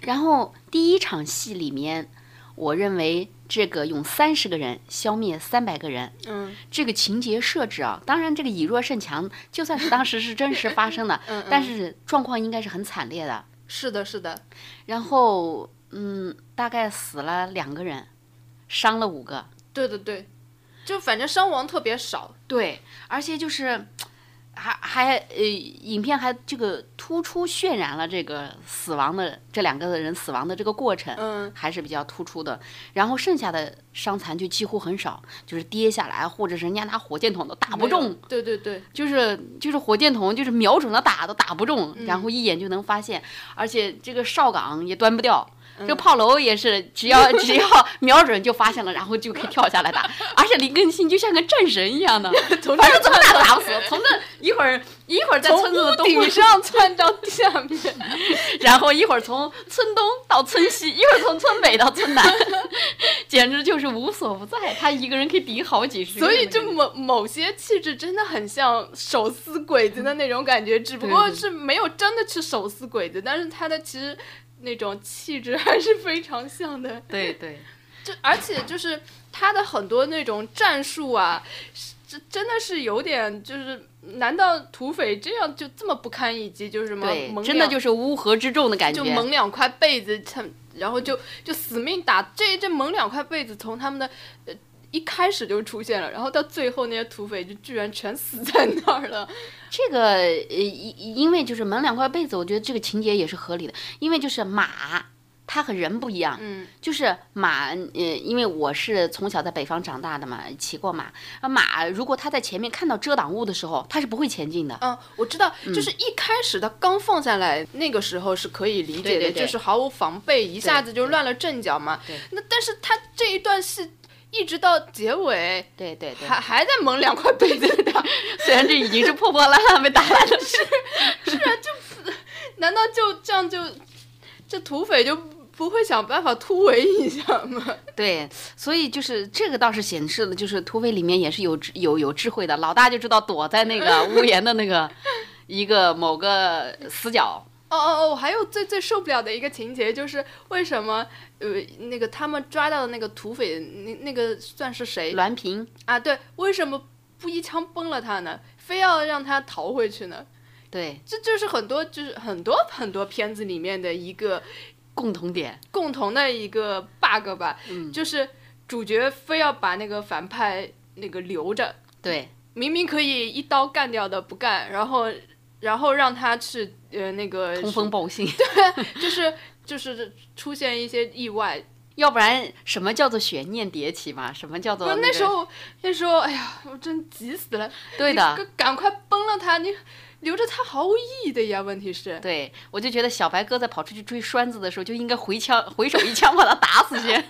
然后第一场戏里面。我认为这个用三十个人消灭三百个人，嗯，这个情节设置啊，当然这个以弱胜强，就算是当时是真实发生的，嗯，但是状况应该是很惨烈的。是的，是的。然后，嗯，大概死了两个人，伤了五个。对对对，就反正伤亡特别少。对，而且就是。还还呃，影片还这个突出渲染了这个死亡的这两个人死亡的这个过程，嗯，还是比较突出的。然后剩下的伤残就几乎很少，就是跌下来，或者是人家拿火箭筒都打不中。对对对，就是就是火箭筒就是瞄准了打都打不中，然后一眼就能发现，而且这个哨岗也端不掉。这个炮楼也是，只要 只要瞄准就发现了，然后就可以跳下来打。而且林更新就像个战神一样的，反正怎么打都打不死。从这一会儿一会儿在村子的东顶上窜到下面，然后一会儿从村东到村西，一会儿从村北到村南，简直就是无所不在。他一个人可以顶好几十。所以就某某些气质真的很像手撕鬼子的那种感觉，只不过是没有真的去手撕鬼子，但是他的其实。那种气质还是非常像的，对对，就而且就是他的很多那种战术啊，这真的是有点就是，难道土匪这样就这么不堪一击？就是什么？对，真的就是乌合之众的感觉。就蒙两块被子，然后就就死命打。这这蒙两块被子从他们的呃。一开始就出现了，然后到最后那些土匪就居然全死在那儿了。这个呃，因因为就是蒙两块被子，我觉得这个情节也是合理的。因为就是马，它和人不一样。嗯。就是马，呃，因为我是从小在北方长大的嘛，骑过马。啊，马如果它在前面看到遮挡物的时候，它是不会前进的。嗯，我知道，就是一开始它刚放下来那个时候是可以理解的，就是毫无防备，一下子就乱了阵脚嘛。对。那但是它这一段戏。一直到结尾，对对对，还还在蒙两块被子的，虽然这已经是破破烂烂被打烂了，是是啊，就难道就这样就这土匪就不会想办法突围一下吗？对，所以就是这个倒是显示了，就是土匪里面也是有有有智慧的，老大就知道躲在那个屋檐的那个一个某个死角。哦哦哦，还有最最受不了的一个情节就是为什么？呃，那个他们抓到的那个土匪，那那个算是谁？栾平啊，对，为什么不一枪崩了他呢？非要让他逃回去呢？对，这就是很多就是很多很多片子里面的一个共同点，共同的一个 bug 吧。嗯，就是主角非要把那个反派那个留着，对，明明可以一刀干掉的不干，然后然后让他去呃那个通风报信，对，就是。就是出现一些意外，要不然什么叫做悬念迭起嘛？什么叫做？那时候那时候，哎呀，我真急死了。对的，赶快崩了他！你留着他毫无意义的呀。问题是，对我就觉得小白哥在跑出去追栓子的时候，就应该回枪回手一枪把他打死先。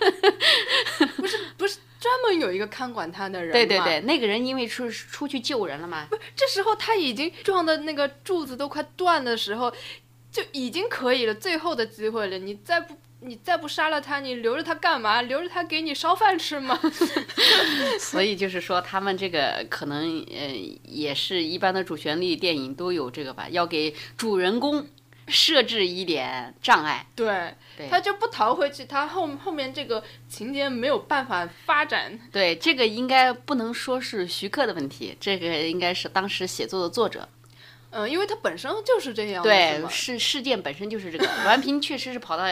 不 是不是，专门有一个看管他的人。对对对，那个人因为出出去救人了嘛。不，这时候他已经撞的那个柱子都快断的时候。就已经可以了，最后的机会了。你再不，你再不杀了他，你留着他干嘛？留着他给你烧饭吃吗？所以就是说，他们这个可能，呃，也是一般的主旋律电影都有这个吧，要给主人公设置一点障碍。对，他就不逃回去，他后后面这个情节没有办法发展。对，这个应该不能说是徐克的问题，这个应该是当时写作的作者。嗯，因为它本身就是这样。对，事事件本身就是这个。栾平确实是跑到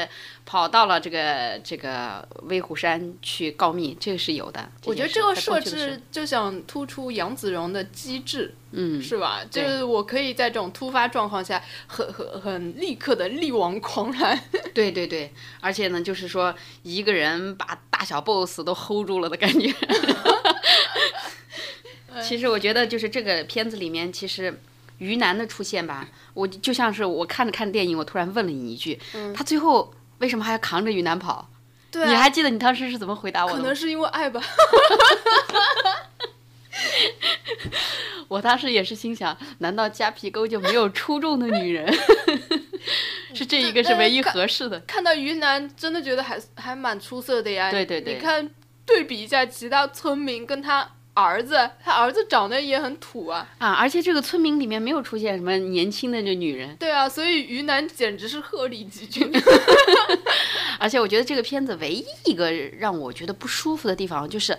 跑到了这个这个威虎山去告密，这个是有的。我觉得这个设置就想突出杨子荣的机智，嗯，是吧？就是我可以在这种突发状况下，很很很立刻的力挽狂澜。对对对，而且呢，就是说一个人把大小 boss 都 hold 住了的感觉。其实我觉得，就是这个片子里面，其实。于南的出现吧，我就像是我看着看电影，我突然问了你一句，他最后为什么还要扛着于南跑？对，你还记得你当时是怎么回答我的？可能是因为爱吧。我当时也是心想，难道夹皮沟就没有出众的女人？是这一个是唯一合适的。看到于南，真的觉得还还蛮出色的呀。对对对，你看对比一下其他村民跟他。儿子，他儿子长得也很土啊啊！而且这个村民里面没有出现什么年轻的这女人。对啊，所以于南简直是鹤立鸡群。而且我觉得这个片子唯一一个让我觉得不舒服的地方就是，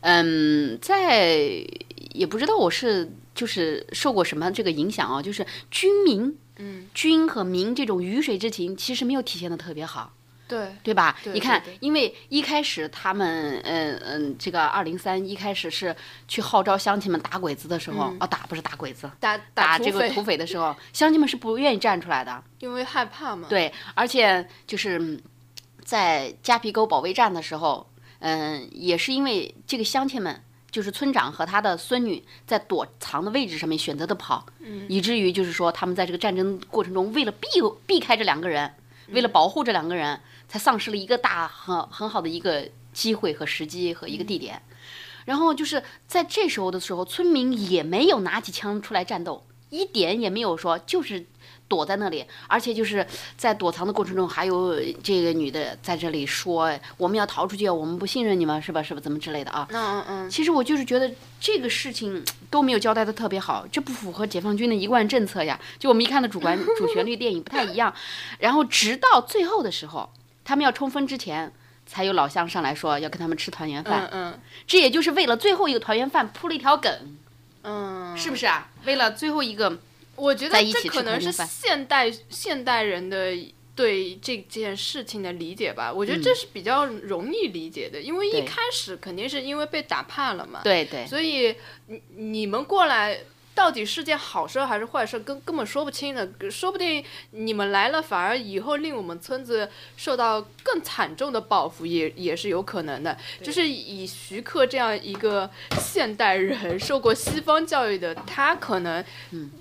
嗯，在也不知道我是就是受过什么这个影响啊，就是军民，嗯，军和民这种鱼水之情其实没有体现的特别好。对对吧？你看，因为一开始他们，嗯嗯，这个二零三一开始是去号召乡亲们打鬼子的时候，哦，打不是打鬼子，打打这个土匪的时候，乡亲们是不愿意站出来的，因为害怕嘛。对，而且就是在夹皮沟保卫战的时候，嗯，也是因为这个乡亲们，就是村长和他的孙女在躲藏的位置上面选择的跑，以至于就是说他们在这个战争过程中为了避避开这两个人。为了保护这两个人，才丧失了一个大很很好的一个机会和时机和一个地点。然后就是在这时候的时候，村民也没有拿起枪出来战斗，一点也没有说就是躲在那里，而且就是在躲藏的过程中，还有这个女的在这里说我们要逃出去，我们不信任你们，是吧？是吧？怎么之类的啊？嗯嗯嗯。其实我就是觉得这个事情都没有交代的特别好，这不符合解放军的一贯政策呀。就我们一看的主观主旋律电影不太一样，然后直到最后的时候，他们要冲锋之前。才有老乡上来说要跟他们吃团圆饭，嗯，这也就是为了最后一个团圆饭铺了一条梗，嗯，是不是啊？为了最后一个，我觉得这可能是现代现代人的对这件事情的理解吧。我觉得这是比较容易理解的，因为一开始肯定是因为被打怕了嘛，对对，所以你你们过来。到底是件好事还是坏事，根根本说不清的。说不定你们来了，反而以后令我们村子受到更惨重的报复，也也是有可能的。就是以徐克这样一个现代人，受过西方教育的，他可能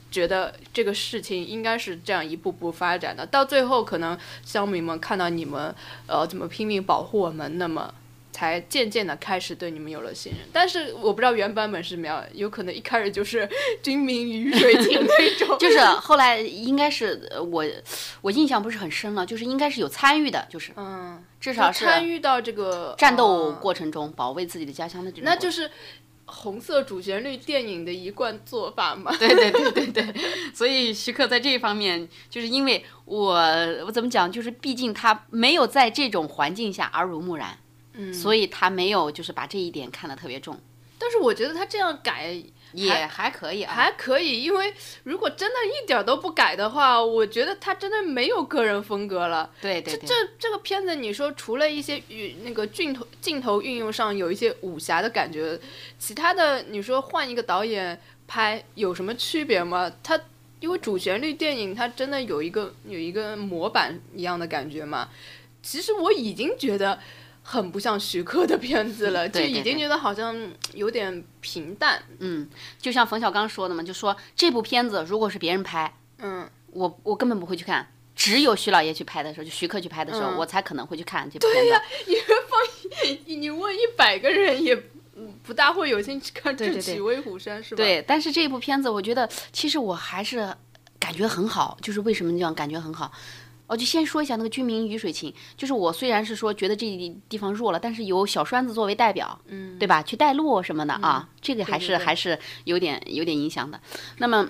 觉得这个事情应该是这样一步步发展的。到最后，可能乡民们看到你们呃怎么拼命保护我们，那么。才渐渐的开始对你们有了信任，但是我不知道原版本是什么样，有可能一开始就是 军民鱼水情那种。就是后来应该是我，我印象不是很深了，就是应该是有参与的，就是嗯，至少是参与到这个战斗过程中，保卫自己的家乡的这种。那就是红色主旋律电影的一贯做法嘛。对对对对对，所以徐克在这一方面，就是因为我我怎么讲，就是毕竟他没有在这种环境下耳濡目染。嗯，所以他没有就是把这一点看得特别重，但是我觉得他这样改也还可以啊，还可以，因为如果真的一点都不改的话，我觉得他真的没有个人风格了。对对对，这这个片子你说除了一些与那个镜头镜头运用上有一些武侠的感觉，其他的你说换一个导演拍有什么区别吗？他因为主旋律电影它真的有一个有一个模板一样的感觉嘛？其实我已经觉得。很不像徐克的片子了，就已经觉得好像有点平淡。嗯，就像冯小刚说的嘛，就说这部片子如果是别人拍，嗯，我我根本不会去看，只有徐老爷去拍的时候，就徐克去拍的时候，我才可能会去看这部片子。对呀，你放 你问一百个人也不大会有兴趣看《智取威虎山》，是吧？对，但是这部片子我觉得其实我还是感觉很好，就是为什么这样感觉很好？我就先说一下那个军民鱼水情，就是我虽然是说觉得这地方弱了，但是有小栓子作为代表，嗯，对吧？去带路什么的啊，这个还是还是有点有点影响的。那么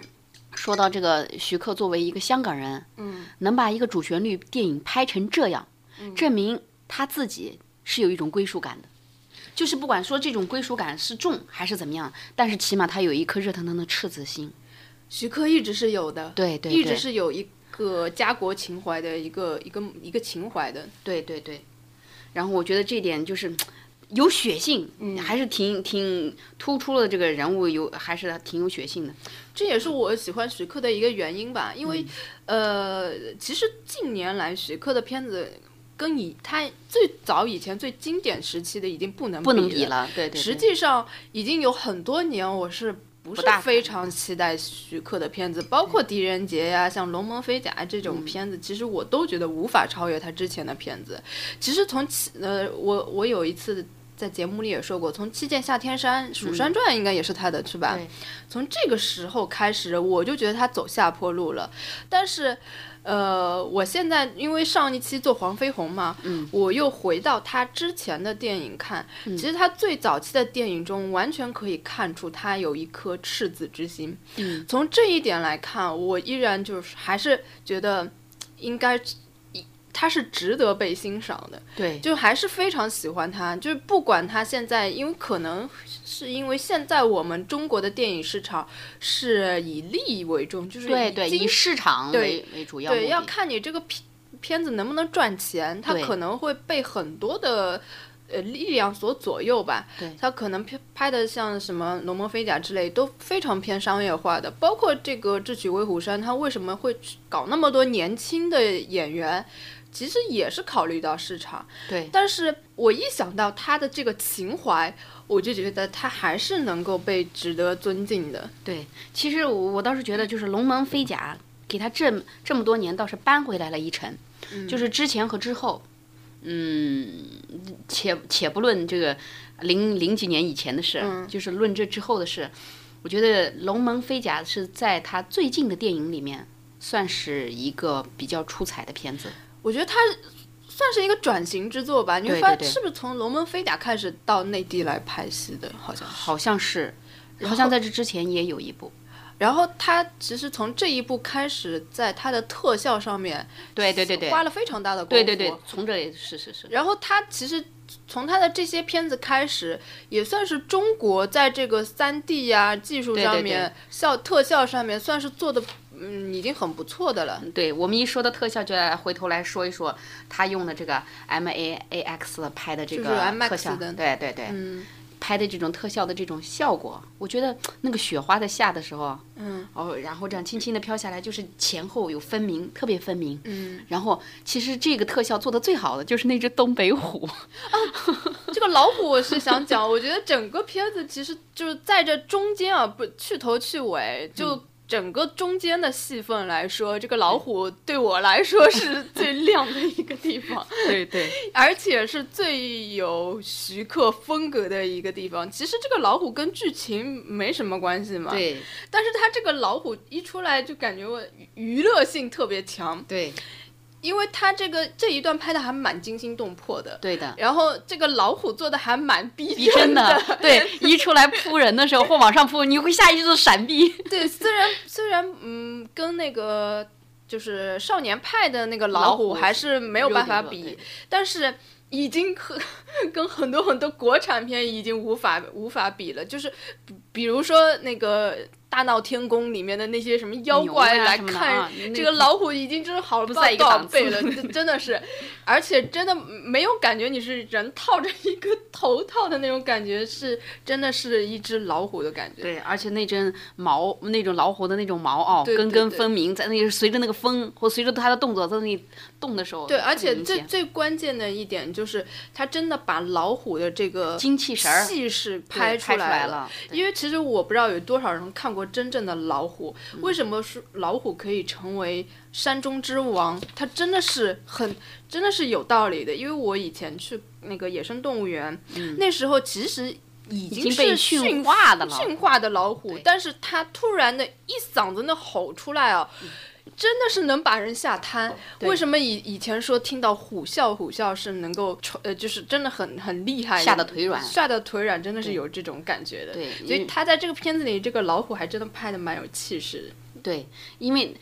说到这个徐克作为一个香港人，嗯，能把一个主旋律电影拍成这样，证明他自己是有一种归属感的。就是不管说这种归属感是重还是怎么样，但是起码他有一颗热腾腾的赤子心。徐克一直是有的，对对，一直是有一。个家国情怀的一个一个一个情怀的，对对对，然后我觉得这点就是 有血性，嗯，还是挺挺突出了这个人物有还是挺有血性的，这也是我喜欢徐克的一个原因吧，因为呃，其实近年来徐克的片子跟以他最早以前最经典时期的已经不能不能比了，对对，实际上已经有很多年我是。不是非常期待徐克的片子，包括《狄仁杰》呀，像《龙门飞甲》这种片子，其实我都觉得无法超越他之前的片子。其实从呃，我我有一次在节目里也说过，从《七剑下天山》《蜀山传》应该也是他的，是吧？从这个时候开始，我就觉得他走下坡路了。但是。呃，我现在因为上一期做黄飞鸿嘛，嗯，我又回到他之前的电影看，其实他最早期的电影中完全可以看出他有一颗赤子之心。嗯，从这一点来看，我依然就是还是觉得应该。他是值得被欣赏的，对，就还是非常喜欢他。就是不管他现在，因为可能是因为现在我们中国的电影市场是以利益为重，就是对对，以市场为为主要，对，要看你这个片片子能不能赚钱，他可能会被很多的呃力量所左右吧。对，他可能拍拍的像什么《龙门飞甲》之类都非常偏商业化的，包括这个《智取威虎山》，他为什么会搞那么多年轻的演员？其实也是考虑到市场，对。但是我一想到他的这个情怀，我就觉得他还是能够被值得尊敬的。对，其实我我倒是觉得，就是《龙门飞甲》给他这这么多年倒是扳回来了一城，嗯就是之前和之后，嗯，且且不论这个零零几年以前的事，嗯就是论这之后的事，我觉得《龙门飞甲》是在他最近的电影里面算是一个比较出彩的片子。我觉得他算是一个转型之作吧。你会发现是不是从《龙门飞甲》开始到内地来拍戏的？好像是。好像是，好像在这之前也有一部。然后他其实从这一部开始，在他的特效上面，对对对对，花了非常大的功夫。对对对，从这里是是是。然后他其实从他的这些片子开始，也算是中国在这个三 D 呀、技术上面、效特效上面算是做的，嗯，已经很不错的了。对我们一说到特效，就要回头来说一说他用的这个 M A A X 拍的这个特效，的对对对，嗯拍的这种特效的这种效果，我觉得那个雪花在下的时候，嗯哦，然后这样轻轻的飘下来，就是前后有分明，特别分明。嗯，然后其实这个特效做的最好的就是那只东北虎，啊这个老虎我是想讲，我觉得整个片子其实就是在这中间啊，不去头去尾就。整个中间的戏份来说，这个老虎对我来说是最亮的一个地方。对对而且是最有徐克风格的一个地方。其实这个老虎跟剧情没什么关系嘛，。对但是他这个老虎一出来就感觉我娱乐性特别强，对因为他这个这一段拍的还蛮惊心动魄的。对的。然后这个老虎做的还蛮逼逼真的，的，对，一出来扑人的时候或往上扑，你会下意识的闪避。对，虽然虽然嗯，跟那个就是少年派的那个老虎还是没有办法比，但是已经和 跟很多很多国产片已经无法无法比了。就是比比如说那个《大闹天宫》里面的那些什么妖怪来看，这个老虎已经真的好了不知道多少在一个档次倍了，真真的是，而且真的没有感觉你是人套着一个头套的那种感觉，是真的是一只老虎的感觉。对，而且那针毛，那种老虎的那种毛哦，根对对对根分明，在那里随着那个风或随着它的动作在那里动的时候，对，而且最最关键的一点就是，他真的把老虎的这个精气神儿气势拍出来了。因为其实我不知道有多少人看过真正的老虎，嗯为什么是老虎可以成为山中之王？它真的是很，真的是有道理的。因为我以前去那个野生动物园，那时候其实已经被是驯驯化的了驯化的老虎，但是它突然的一嗓子那吼出来啊！真的是能把人吓瘫。对为什么以以前说听到虎啸虎啸是能够传呃，就是真的很很厉害，吓得腿软吓得腿软，真的是有这种感觉的。对所以他在这个片子里，这个老虎还真的拍的蛮有气势的。对，因为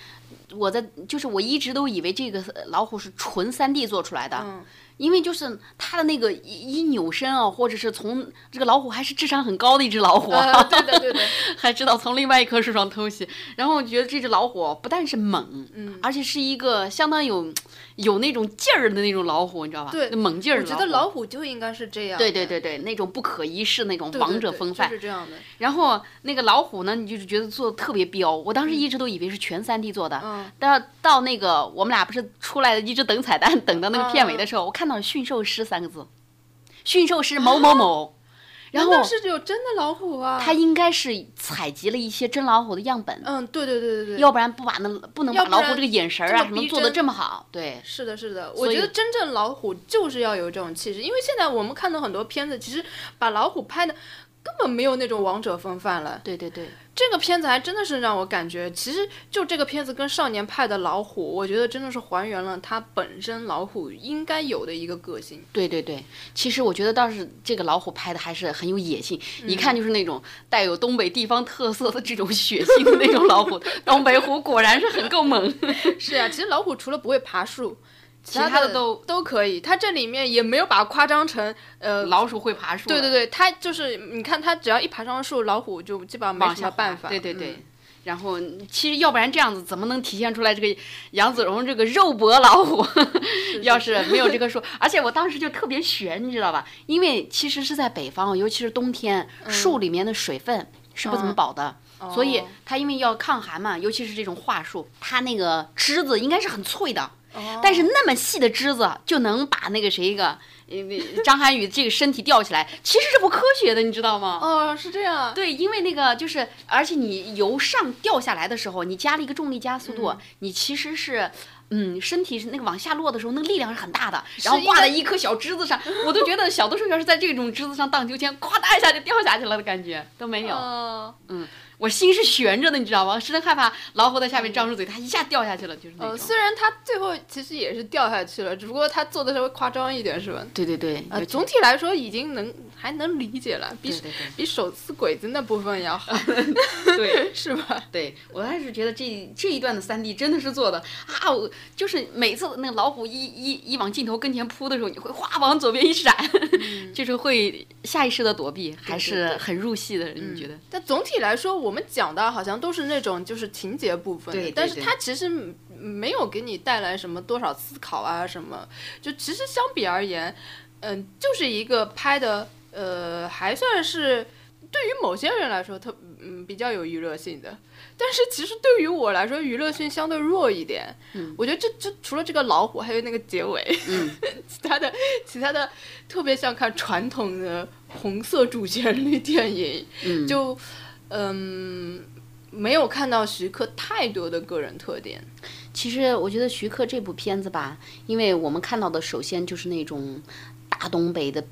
我在就是我一直都以为这个呃老虎是纯三 D 做出来的，嗯因为就是它的那个一一扭身啊，或者是从这个老虎还是智商很高的一只老虎，呃，对的对的，还知道从另外一棵树上偷袭。然后我觉得这只老虎不但是猛，嗯，而且是一个相当有有那种劲儿的那种老虎，你知道吧？对猛劲儿我觉得老老虎就应该是这样。对对对对，那种不可一世那种对，王者风范。就是这样的。然后那个老虎呢，你就是觉得做的特别彪。我当时一直都以为是全三 D 做的，嗯，到到那个我们俩不是出来的一直等彩蛋，等到那个片尾的嗯时候，我看到了驯兽师三个字，驯兽师某某某，然后难道是有真的老虎啊？他应该是采集了一些真老虎的样本，嗯，对对对对对，要不然不把那不能把老虎这个眼神儿啊什么做的这么好。对，是的，是的，我觉得真正老虎就是要有这种气势，因为现在我们看到很多片子，其实把老虎拍的根本没有那种王者风范了。对对对，这个片子还真的是让我感觉，其实就这个片子跟少年派的老虎，我觉得真的是还原了它本身老虎应该有的一个个性。对对对，其实我觉得倒是这个老虎拍的还是很有野性，一看就是那种带有东北地方特色的这种血腥的那种老虎。东北虎果然是很够猛，是啊、其实老虎除了不会爬树，其他的的都都可以。它这里面也没有把它夸张成呃。老鼠会爬树。对对对，它就是你看，它只要一爬上树，老虎就基本上没什么办法。对对对。嗯然后，其实要不然这样子怎么能体现出来这个杨子荣这个肉搏老虎？要是没有这棵 树，而且我当时就特别悬，你知道吧？因为其实是在北方，尤其是冬天，树里面的水分是不怎么保的。所以哦它因为要抗寒嘛，尤其是这种桦树，它那个枝子应该是很脆的，哦但是那么细的枝子就能把那个谁一个 张涵予这个身体吊起来，其实是不科学的，你知道吗？哦，是这样。对，因为那个就是，而且你由上掉下来的时候，你加了一个重力加速度，你其实是，嗯，身体是那个往下落的时候，那个力量是很大的，然后挂在一颗小枝子上，我都觉得小的时候要是在这种枝子上荡秋千，咵嗒一下就掉下去了的感觉都没有。嗯。我心是悬着的，你知道吗？实在害怕老虎在下面张着嘴，它一下掉下去了，就是那种。虽然它最后其实也是掉下去了，只不过它做的稍微夸张一点，是吧？对对对。呃，总体来说已经能还能理解了，比比手撕鬼子那部分要好。对，是吧？对我还是觉得这这一段的三 D 真的是做的啊！我就是每次那个老虎一一一往镜头跟前扑的时候，你会哗往左边一闪，就是会下意识的躲避，还是很入戏的。你觉得？但总体来说，我。我们讲的好像都是那种就是情节部分，对，但是它其实没有给你带来什么多少思考啊什么，就其实相比而言，嗯，就是一个拍的呃还算是对于某些人来说特嗯比较有娱乐性的，但是其实对于我来说娱乐性相对弱一点。嗯，我觉得这这除了这个老虎，还有那个结尾，嗯，其他的其他的特别像看传统的红色主旋律电影，嗯，就。嗯，没有看到徐克太多的个人特点。其实我觉得徐克这部片子吧，因为我们看到的首先就是那种大东北的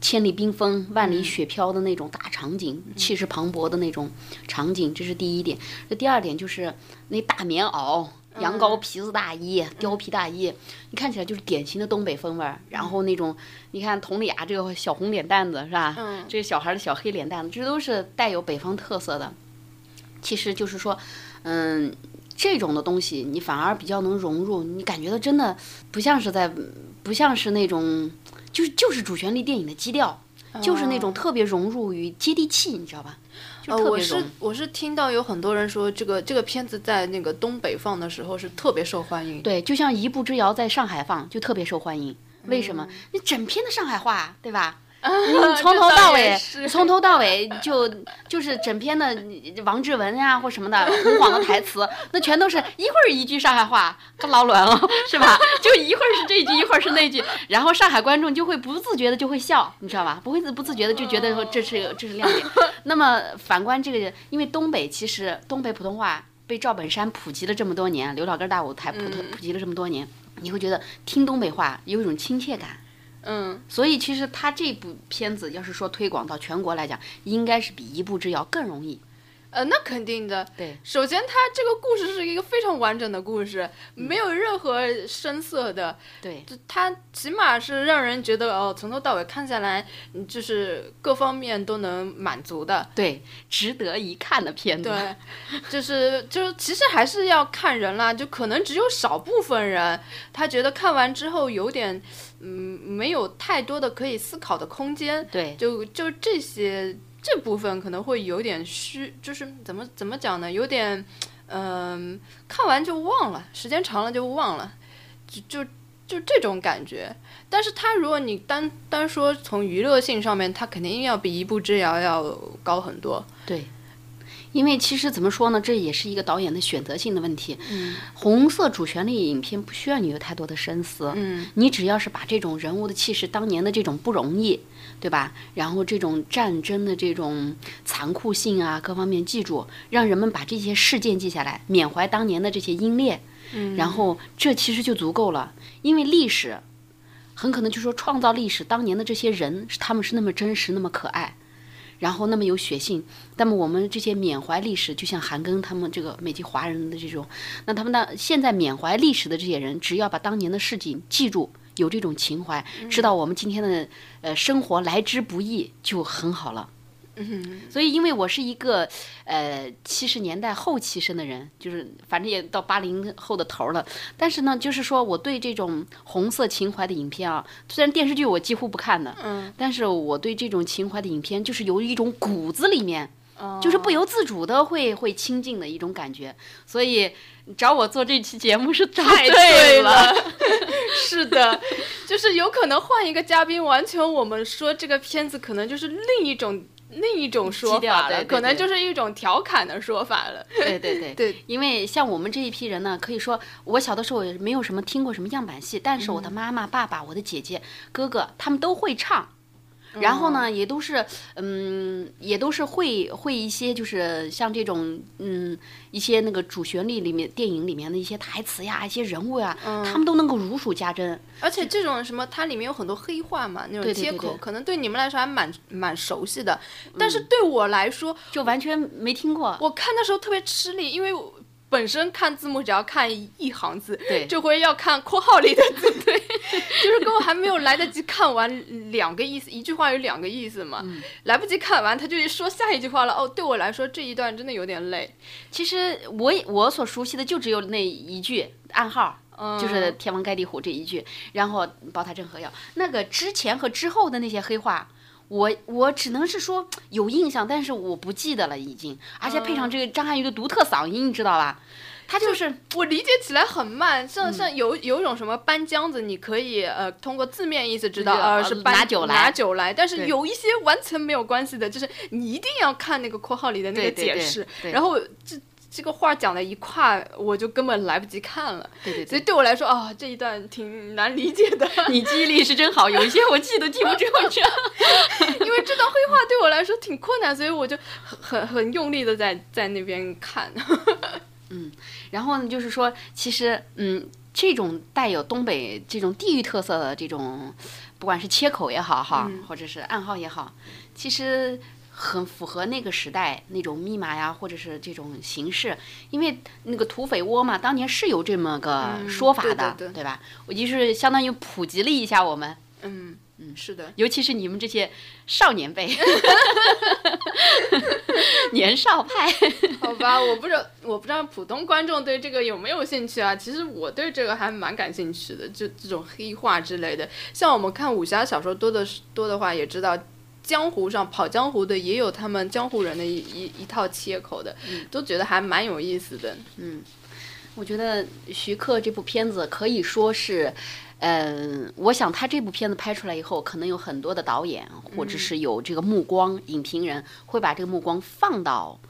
千里冰封、万里雪飘的那种大场景，气势磅礴的那种场景，这是第一点。这第二点就是那大棉袄。羊羔皮子大衣、貂皮大衣，你看起来就是典型的东北风味儿。然后那种，你看佟丽娅这个小红脸蛋子是吧？嗯。这个小孩的小黑脸蛋子，这都是带有北方特色的。其实就是说，嗯，这种的东西你反而比较能融入，你感觉到真的不像是在，不像是那种，就是就是主旋律电影的基调，就是那种特别融入于接地气，你知道吧？呃，我是我是听到有很多人说，这个这个片子在那个东北放的时候是特别受欢迎。对，就像《一步之遥》在上海放就特别受欢迎，为什么？你整篇的上海话，对吧？你 从头到尾，从头到尾就就是整篇的王志文呀或什么的红广的台词，那全都是一会儿一句上海话，可老卵了，是吧？就一会儿是这句，一会儿是那句，然后上海观众就会不自觉的就会笑，你知道吧？不会不自觉的就觉得说这是这是亮点。那么反观这个，因为东北其实东北普通话被赵本山普及了这么多年，刘老根大舞台普普及了这么多年，你会觉得听东北话有一种亲切感。嗯，所以其实他这部片子要是说推广到全国来讲，应该是比《一步之遥》更容易。呃，那肯定的。对，首先它这个故事是一个非常完整的故事，没有任何生涩的。对，它起码是让人觉得哦，从头到尾看下来，就是各方面都能满足的。对，值得一看的片子。对，就是就是，其实还是要看人啦，就可能只有少部分人，他觉得看完之后有点，嗯，没有太多的可以思考的空间。对，就就这些。这部分可能会有点虚，就是怎么怎么讲呢？有点，嗯，看完就忘了，时间长了就忘了，就就就这种感觉。但是它如果你单单说从娱乐性上面，它肯定要比《一步之遥》要高很多。对。因为其实怎么说呢，这也是一个导演的选择性的问题。嗯，红色主旋律影片不需要你有太多的深思。嗯，你只要是把这种人物的气势、当年的这种不容易，对吧？然后这种战争的这种残酷性啊，各方面记住，让人们把这些事件记下来，缅怀当年的这些英烈。嗯，然后这其实就足够了，因为历史很可能就说创造历史当年的这些人，他们是那么真实，那么可爱。然后那么有血性，那么我们这些缅怀历史，就像韩庚他们这个美籍华人的这种，那他们的现在缅怀历史的这些人，只要把当年的事情记住，有这种情怀，知道我们今天的呃生活来之不易，就很好了。所以，因为我是一个，呃，七十年代后期生的人，就是反正也到八零后的头了。但是呢，就是说我对这种红色情怀的影片啊，虽然电视剧我几乎不看的，嗯，但是我对这种情怀的影片，就是有一种骨子里面，就是不由自主的会会亲近的一种感觉。所以找我做这期节目是太对了，是的，就是有可能换一个嘉宾，完全我们说这个片子可能就是另一种。另一种说法了，可能就是一种调侃的说法了。对对对对，因为像我们这一批人呢，可以说我小的时候也没有什么听过什么样板戏，但是我的妈妈、爸爸、我的姐姐、哥哥他们都会唱。然后呢，也都是，嗯，也都是会会一些，就是像这种，嗯，一些那个主旋律里面电影里面的一些台词呀，一些人物呀，他们都能够如数家珍。而且这种什么，它里面有很多黑话嘛，那种接口，可能对你们来说还蛮蛮熟悉的，但是对我来说就完全没听过。我看的时候特别吃力，因为。本身看字幕只要看一行字，对，这回要看括号里的字，对，就是跟我还没有来得及看完两个意思，一句话有两个意思嘛，来不及看完他就说下一句话了。哦，对我来说这一段真的有点累。其实我我所熟悉的就只有那一句暗号，就是天王盖地虎这一句，然后宝塔镇河妖。那个之前和之后的那些黑话。我我只能是说有印象，但是我不记得了已经，而且配上这个张涵予的独特嗓音，你知道吧？他就是我理解起来很慢，像像有有一种什么搬浆子，你可以呃通过字面意思知道呃是拿酒来拿酒来，但是有一些完全没有关系的，就是你一定要看那个括号里的那个解释，然后这。这个话讲的一跨，我就根本来不及看了。对对，所以对我来说啊，这一段挺难理解的。你记忆力是真好，有一些我记都记不住。因为这段黑话对我来说挺困难，所以我就很很很用力的在在那边看。嗯，然后呢，就是说，其实嗯，这种带有东北这种地域特色的这种，不管是切口也好哈，或者是暗号也好，其实。很符合那个时代那种密码呀，或者是这种形式，因为那个土匪窝嘛，当年是有这么个说法的，对吧？我就是相当于普及了一下我们，嗯嗯，是的，尤其是你们这些少年辈，年少派，好吧，我不知道，我不知道普通观众对这个有没有兴趣啊？其实我对这个还蛮感兴趣的，就这种黑话之类的，像我们看武侠小说多的多的话，也知道。江湖上跑江湖的也有他们江湖人的一一一套切口的，都觉得还蛮有意思的。嗯，我觉得徐克这部片子可以说是，嗯，我想他这部片子拍出来以后，可能有很多的导演或者是有这个目光，影评人会把这个目光放到。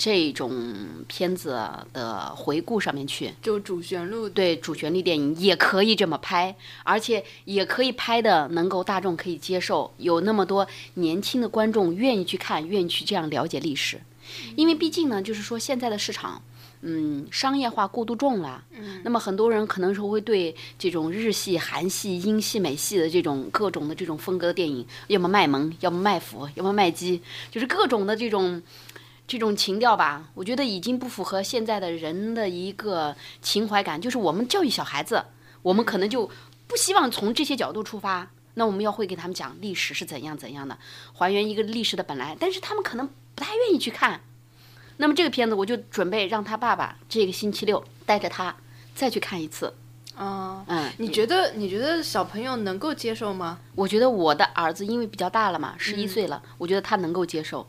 这种片子的回顾上面去，就主旋律对主旋律电影也可以这么拍，而且也可以拍的能够大众可以接受，有那么多年轻的观众愿意去看，愿意去这样了解历史。因为毕竟呢，就是说现在的市场，嗯，商业化过度重了，嗯，那么很多人可能是会对这种日系、韩系、英系、美系的这种各种的这种风格的电影，要么卖萌，要么卖腐，要么卖鸡，就是各种的这种。这种情调吧，我觉得已经不符合现在的人的一个情怀感。就是我们教育小孩子，我们可能就不希望从这些角度出发。那我们要会给他们讲历史是怎样怎样的，还原一个历史的本来。但是他们可能不太愿意去看。那么这个片子，我就准备让他爸爸这个星期六带着他再去看一次。啊，嗯，你觉得你觉得小朋友能够接受吗？我觉得我的儿子因为比较大了嘛，十一岁了，我觉得他能够接受，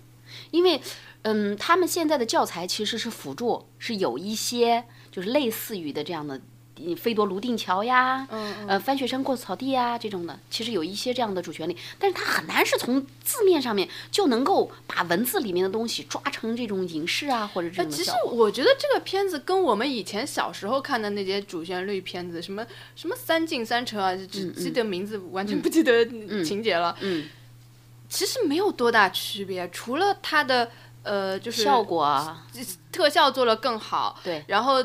因为。嗯，他们现在的教材其实是辅助，是有一些就是类似于的这样的，飞夺泸定桥呀，呃，翻雪山过草地呀这种的，其实有一些这样的主旋律，但是它很难是从字面上面就能够把文字里面的东西抓成这种影视啊或者这种。其实我觉得这个片子跟我们以前小时候看的那些主旋律片子，什么什么三进三出啊，只记得名字，完全不记得情节了。嗯，其实没有多大区别，除了它的。呃，就是效果，特效做了更好，对，然后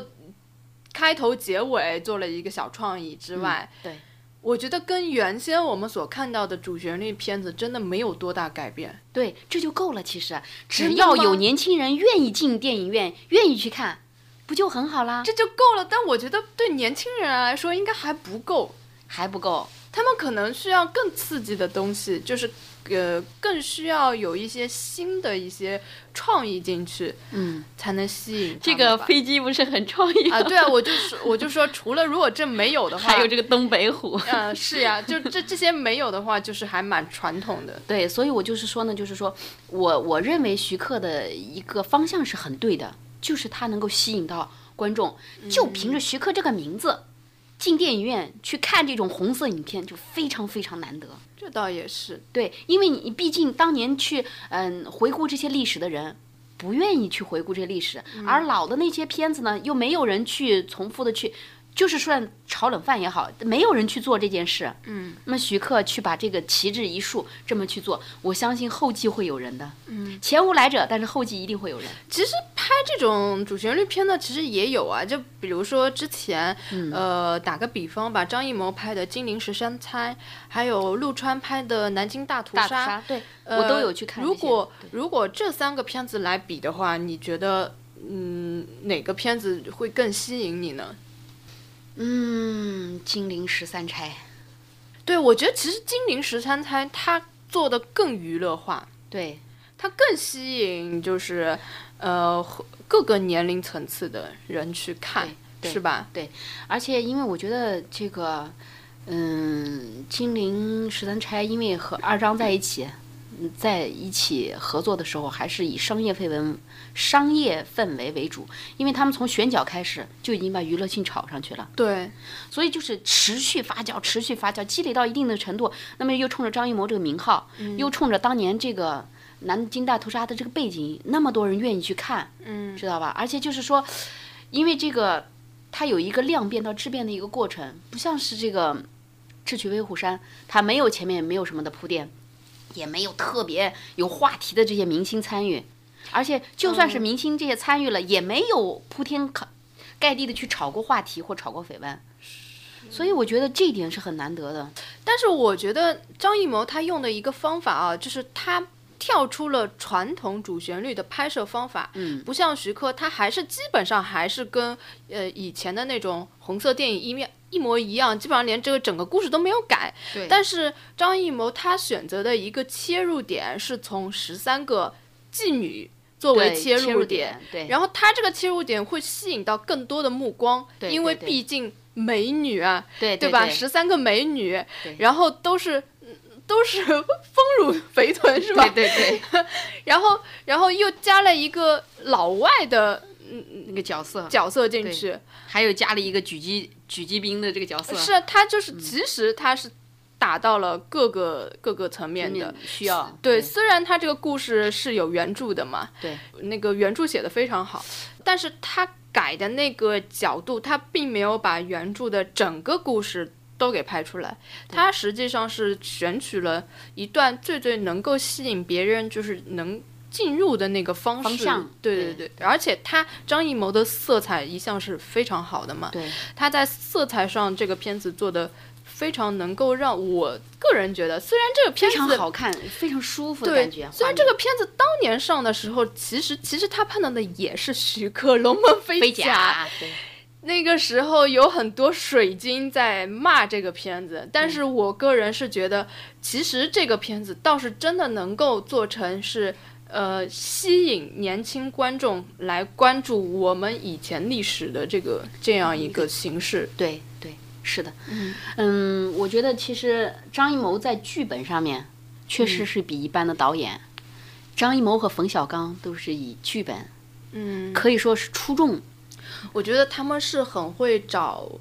开头结尾做了一个小创意之外，对，我觉得跟原先我们所看到的主旋律片子真的没有多大改变，对，这就够了。其实只要有年轻人愿意进电影院，愿意去看，不就很好啦？这就够了。但我觉得对年轻人来说应该还不够，还不够，他们可能需要更刺激的东西，就是。呃，更需要有一些新的一些创意进去，嗯，才能吸引。这个飞机不是很创意啊？对啊，我就说，我就说，除了如果这没有的话，还有这个东北虎。嗯，是呀，就这这些没有的话，就是还蛮传统的。对，所以我就是说呢，就是说我我认为徐克的一个方向是很对的，就是他能够吸引到观众，就凭着徐克这个名字。进电影院去看这种红色影片就非常非常难得。这倒也是，对，因为你毕竟当年去嗯回顾这些历史的人。不愿意去回顾这些历史，而老的那些片子呢，又没有人去重复的去。就是算炒冷饭也好，没有人去做这件事。嗯，那么徐克去把这个旗帜一竖，这么去做，我相信后继会有人的。嗯，前无来者，但是后继一定会有人。其实拍这种主旋律片的，其实也有啊。就比如说之前，呃，打个比方吧，张艺谋拍的《金陵十三钗》，还有陆川拍的《南京大屠杀》，对，我都有去看。如果如果这三个片子来比的话，你觉得，嗯，哪个片子会更吸引你呢？嗯，金陵十三钗，对我觉得其实金陵十三钗它做的更娱乐化，对，它更吸引就是呃各个年龄层次的人去看，是吧？对，而且因为我觉得这个，嗯，金陵十三钗因为和二张在一起。在一起合作的时候，还是以商业氛围、商业氛围为主，因为他们从选角开始就已经把娱乐性炒上去了。对，所以就是持续发酵、持续发酵，积累到一定的程度，那么又冲着张艺谋这个名号，又冲着当年这个南京大屠杀的这个背景，那么多人愿意去看，嗯，知道吧？而且就是说，因为这个它有一个量变到质变的一个过程，不像是这个《智取威虎山》，它没有前面没有什么的铺垫。也没有特别有话题的这些明星参与，而且就算是明星这些参与了，也没有铺天盖地的去炒过话题或炒过绯闻，所以我觉得这一点是很难得的。但是我觉得张艺谋他用的一个方法啊，就是他跳出了传统主旋律的拍摄方法，嗯，不像徐克，他还是基本上还是跟呃以前的那种红色电影一面。一模一样，基本上连这个整个故事都没有改。对。但是张艺谋他选择的一个切入点是从十三个妓女作为切入点，对。然后他这个切入点会吸引到更多的目光，因为毕竟美女啊，对对吧？十三个美女，然后都是 都是丰乳肥臀，是吧？对对对。然后然后又加了一个老外的。嗯，那个角色角色进去，还有加了一个狙击狙击兵的这个角色。是他就是，其实他是打到了各个各个层面的。需要。对，虽然他这个故事是有原著的嘛，对，那个原著写的非常好，但是他改的那个角度，他并没有把原著的整个故事都给拍出来，他实际上是选取了一段最最能够吸引别人，就是能。进入的那个方式，对对对，而且他张艺谋的色彩一向是非常好的嘛，对，他在色彩上这个片子做的非常能够让我个人觉得，虽然这个片子非常好看，非常舒服的感觉。虽然这个片子当年上的时候，其实其实他判断的也是徐克《龙门飞甲》，对，那个时候有很多水军在骂这个片子，但是我个人是觉得，其实这个片子倒是真的能够做成是。呃，吸引年轻观众来关注我们以前历史的这个这样一个形式，对对，是的，嗯。嗯，我觉得其实张艺谋在剧本上面确实是比一般的导演，张艺谋和冯小刚都是以剧本，嗯，可以说是出众，我觉得他们是很会找。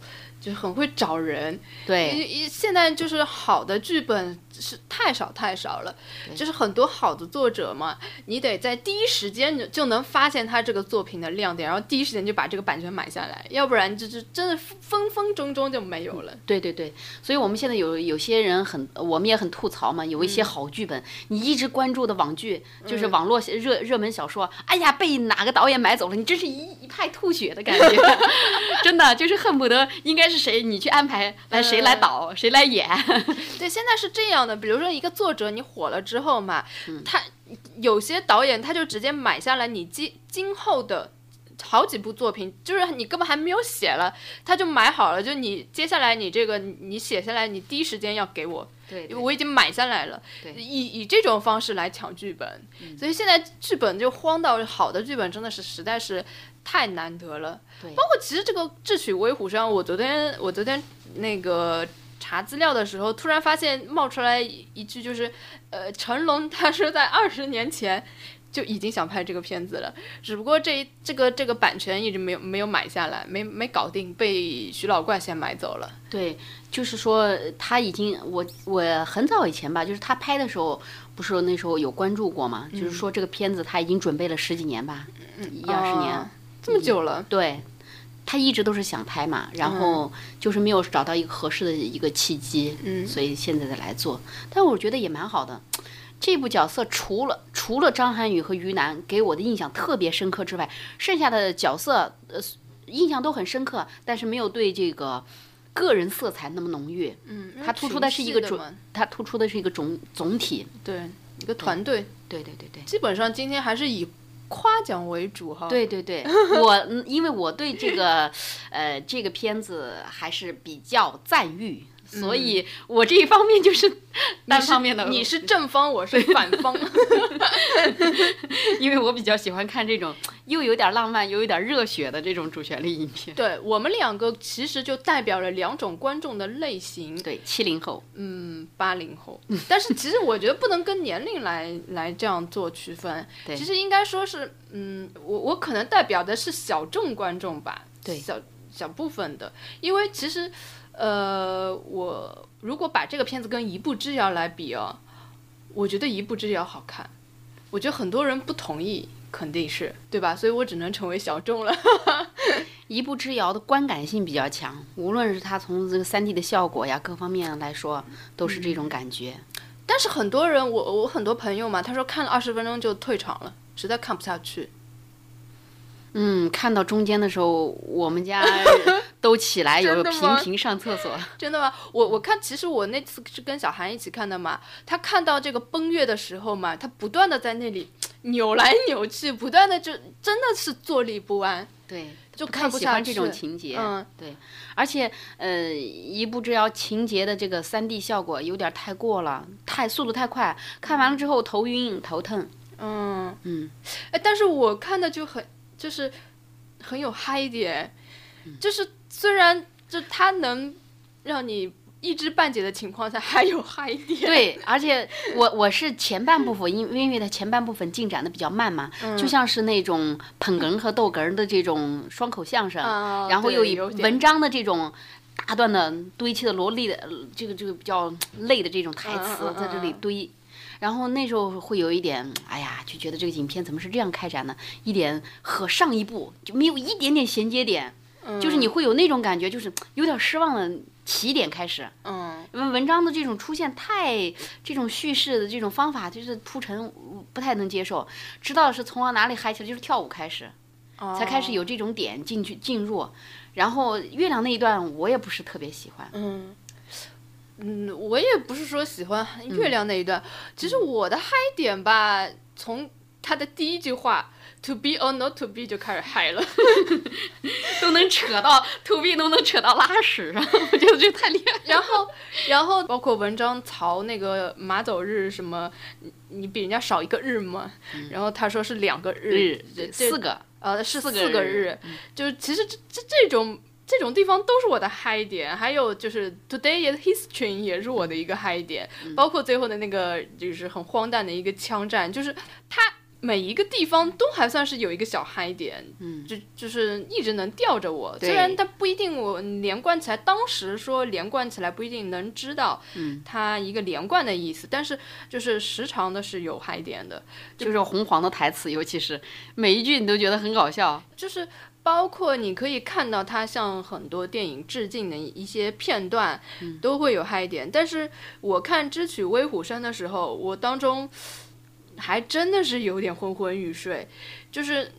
就很会找人，对，现在就是好的剧本是太少太少了，就是很多好的作者嘛，你得在第一时间就就能发现他这个作品的亮点，然后第一时间就把这个版权买下来，要不然就是真的分分钟钟就没有了。对对对，所以我们现在有有些人很，我们也很吐槽嘛，有一些好剧本，你一直关注的网剧，就是网络热热门小说，哎呀，被哪个导演买走了，你真是一一派吐血的感觉，真的就是恨不得应该是。是谁？你去安排来谁来导，谁来演？对，现在是这样的。比如说一个作者，你火了之后嘛，他有些导演他就直接买下来你今今后的好几部作品，就是你根本还没有写了，他就买好了。就你接下来你这个你写下来，你第一时间要给我，对，我已经买下来了。以以这种方式来抢剧本，所以现在剧本就荒到好的剧本真的是实在是。太难得了，对，包括其实这个《智取威虎山》，我昨天我昨天那个查资料的时候，突然发现冒出来一句，就是，呃，成龙他是在二十年前就已经想拍这个片子了，只不过这这个这个版权一直没有没有买下来，没没搞定，被徐老怪先买走了。对，就是说他已经我我很早以前吧，就是他拍的时候，不是那时候有关注过嘛，就是说这个片子他已经准备了十几年吧，一二十年，这么久了。对，他一直都是想拍嘛，然后就是没有找到一个合适的一个契机，嗯，所以现在再来做，但我觉得也蛮好的。这部角色除了除了张涵予和于南给我的印象特别深刻之外，剩下的角色呃印象都很深刻，但是没有对这个个人色彩那么浓郁。嗯，它突出的是一个总群系的嘛，它突出的是一个总总体。对一个团队，对对对对。基本上今天还是以夸奖为主哈。，对对对，我嗯因为我对这个呃这个片子还是比较赞誉，所以我这一方面就是 单方面的。你是正方，我是反方。因为我比较喜欢看这种又有点浪漫又有点热血的这种主旋律影片。对我们两个其实就代表了两种观众的类型。对，七零后，嗯，八零后，但是其实我觉得不能跟年龄来来这样做区分。对其实应该说是，嗯，我我可能代表的是小众观众吧，对小小部分的，因为其实，呃，我如果把这个片子跟《一步之遥》来比哦，我觉得《一步之遥》好看，我觉得很多人不同意，肯定是对吧？所以我只能成为小众了。一步之遥的观感性比较强，无论是它从这个三 D 的效果呀各方面来说，都是这种感觉。但是很多人，我我很多朋友嘛，他说看了二十分钟就退场了，实在看不下去。嗯，看到中间的时候，我们家 都起来有频频上厕所。真的吗？我我看，其实我那次是跟小韩一起看的嘛。他看到这个崩月的时候嘛，他不断的在那里扭来扭去，不断的就真的是坐立不安，对，就看不下去。喜欢这种情节。嗯，对，而且呃，一步之遥情节的这个三 D 效果有点太过了，太速度太快，看完了之后头晕头疼。嗯嗯，哎，但是我看的就很就是很有嗨点，嗯就是虽然就它能让你一知半解的情况下还有嗨点。对，而且我我是前半部分，因因为它前半部分进展的比较慢嘛，嗯就像是那种捧哏和逗哏的这种双口相声，然后又以有文章的这种大段的堆砌的萝莉的呃这个这个比较累的这种台词在这里嗯堆。然后那时候会有一点，哎呀，就觉得这个影片怎么是这样开展的？一点和上一部就没有一点点衔接点，就是你会有那种感觉，就是有点失望的起点开始。嗯因为文章的这种出现太这种叙事的这种方法，就是铺陈不太能接受。知道是从哪里嗨起来，就是跳舞开始，才开始有这种点进去进入。然后月亮那一段我也不是特别喜欢，嗯，嗯，我也不是说喜欢月亮那一段，其实我的嗨点吧，从他的第一句话 “to be or not to be” 就开始嗨了。都能扯到 to be” 都能扯到拉屎上，我觉得这太厉害。然后，然后包括文章曹那个马走日什么，你你比人家少一个日嘛，然后他说是两个日，这这四个，呃是四个个日日，就是其实这这这种这种地方都是我的嗨点，还有就是 Today is History 也是我的一个嗨点，包括最后的那个就是很荒诞的一个枪战，就是它每一个地方都还算是有一个小嗨点，嗯，就就是一直能吊着我，虽然它不一定我连贯起来，当时说连贯起来不一定能知道嗯。它一个连贯的意思，但是就是时常的是有嗨点的，就是红黄的台词，尤其是每一句你都觉得很搞笑。就是包括你可以看到他向很多电影致敬的一些片段，都会有嗨点。但是我看《智取威虎山》的时候，我当中还真的是有点昏昏欲睡，就是。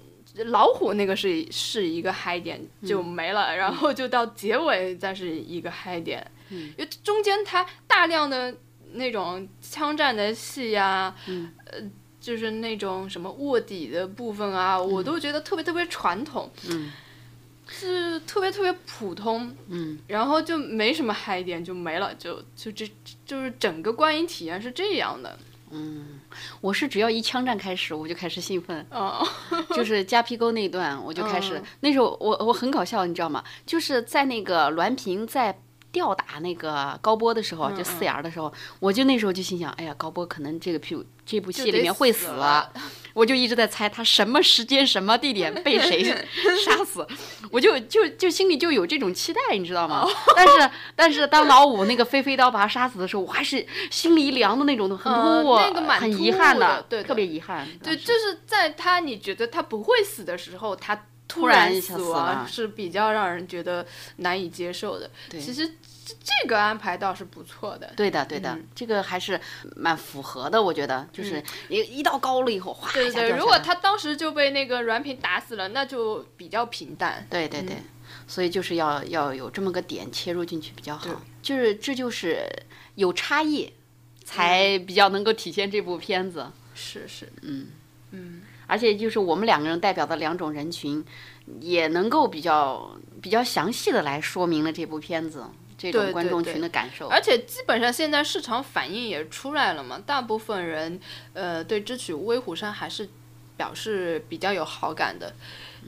老虎那个是是一个嗨点就没了，然后就到结尾再是一个嗨点，因为中间它大量的那种枪战的戏呀、呃，就是那种什么卧底的部分啊，我都觉得特别特别传统，嗯是特别特别普通，嗯，然后就没什么嗨点，就没了，就就这就是整个观影体验是这样的，嗯我是只要一枪战开始，我就开始兴奋。嗯就是夹皮沟那一段，我就开始、嗯那时候我我很搞笑，你知道吗？就是在那个栾平在吊打那个高波的时候，就四眼儿的时候，我就那时候就心想，哎呀，高波可能这个屁股这部戏里面会死我就一直在猜他什么时间、什么地点被谁 杀死，我就就就心里就有这种期待，你知道吗？但是但是当老五那个飞飞刀把他杀死的时候，我还是心里一凉的那种，很突兀，很遗憾的，对，特别遗憾。对，就是在他你觉得他不会死的时候，他突然死亡是比较让人觉得难以接受的。其实。这个安排倒是不错的，对的，对的，这个还是蛮符合的，我觉得，就是一一到高了以后，哗对对，如果他当时就被那个软平打死了，那就比较平淡。对对对，所以就是要要有这么个点切入进去比较好，就是这就是有差异，才比较能够体现这部片子。是是，嗯嗯，而且就是我们两个人代表的两种人群，也能够比较比较详细的来说明了这部片子。这种观众群的感受，而且基本上现在市场反应也出来了嘛，大部分人呃对《智取威虎山》还是表示比较有好感的。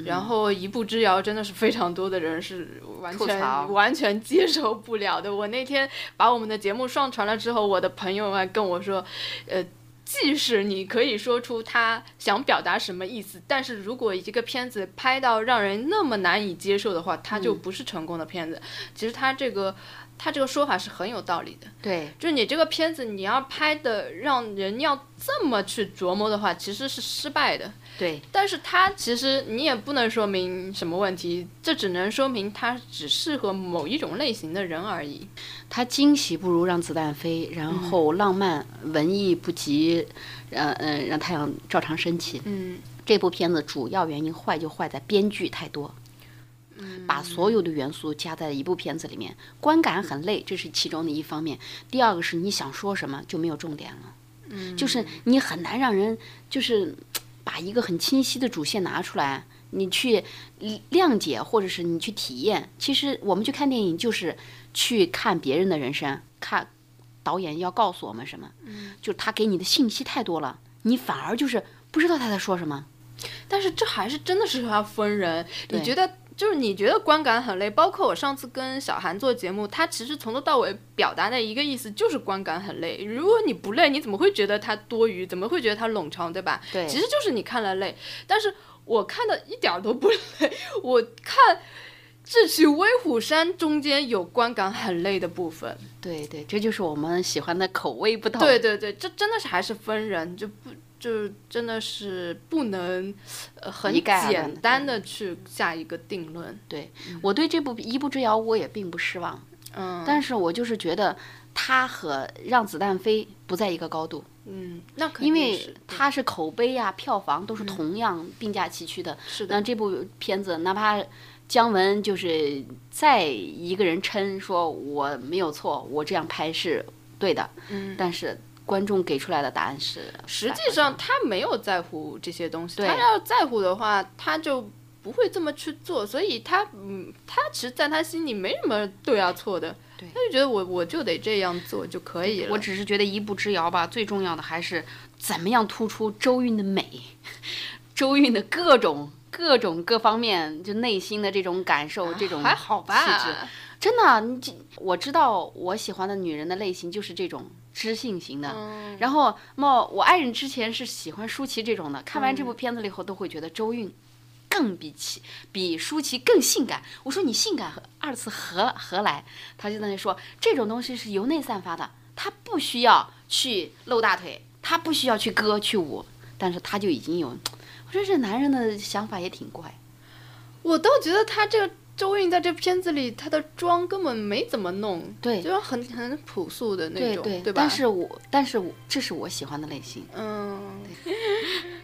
然后《一步之遥》真的是非常多的人是完全完全接受不了的。我那天把我们的节目上传了之后，我的朋友们跟我说，呃。即使你可以说出他想表达什么意思，但是如果一个片子拍到让人那么难以接受的话，它就不是成功的片子。其实他这个。他这个说法是很有道理的，对，就你这个片子你要拍的让人要这么去琢磨的话，其实是失败的，对。但是它其实你也不能说明什么问题，这只能说明它只适合某一种类型的人而已。它惊喜不如让子弹飞，然后浪漫文艺不及，呃呃让太阳照常升起。嗯，这部片子主要原因坏就坏在编剧太多。把所有的元素加在一部片子里面，观感很累，这是其中的一方面。第二个是你想说什么就没有重点了，嗯，就是你很难让人就是把一个很清晰的主线拿出来，你去谅解或者是你去体验。其实我们去看电影就是去看别人的人生，看导演要告诉我们什么，嗯，就是他给你的信息太多了，你反而就是不知道他在说什么。但是这还是真的是要分人，你觉得？就是你觉得观感很累，包括我上次跟小韩做节目，他其实从头到尾表达的一个意思就是观感很累。如果你不累，你怎么会觉得它多余？怎么会觉得它冗长，对吧？对，其实就是你看了累。但是我看的一点都不 累，我看《智取威虎山》中间有观感很累的部分。对对，这就是我们喜欢的口味不同。对对对，这真的是还是分人，就不。就真的是不能，呃，很简单的去下一个定论。对我对这部《一步之遥》我也并不失望，嗯，但是我就是觉得它和《让子弹飞》不在一个高度。嗯，那因为它是口碑呀、票房都是同样并驾齐驱的。是的。那这部片子，哪怕姜文就是再一个人称说我没有错，我这样拍是对的，嗯，但是。观众给出来的答案是，实际上他没有在乎这些东西。他要在乎的话，他就不会这么去做。所以他，嗯，他其实在他心里没什么对啊错的。对，他就觉得我我就得这样做就可以了。我只是觉得一步之遥吧，最重要的还是怎么样突出周韵的美，周韵的各种各种各方面，就内心的这种感受，这种还好吧？真的，你我知道我喜欢的女人的类型就是这种。知性型的，然后么我爱人之前是喜欢舒淇这种的，看完这部片子了以后都会觉得周韵更比其比舒淇更性感。我说你性感和二次何何来？他就在那说这种东西是由内散发的，他不需要去露大腿，他不需要去歌去舞，但是他就已经有。我说这男人的想法也挺怪，我倒觉得他这个。周韵在这片子里，她的妆根本没怎么弄，对，就是很 很朴素的那种，对对吧？但是我，但是我这是我喜欢的类型。嗯，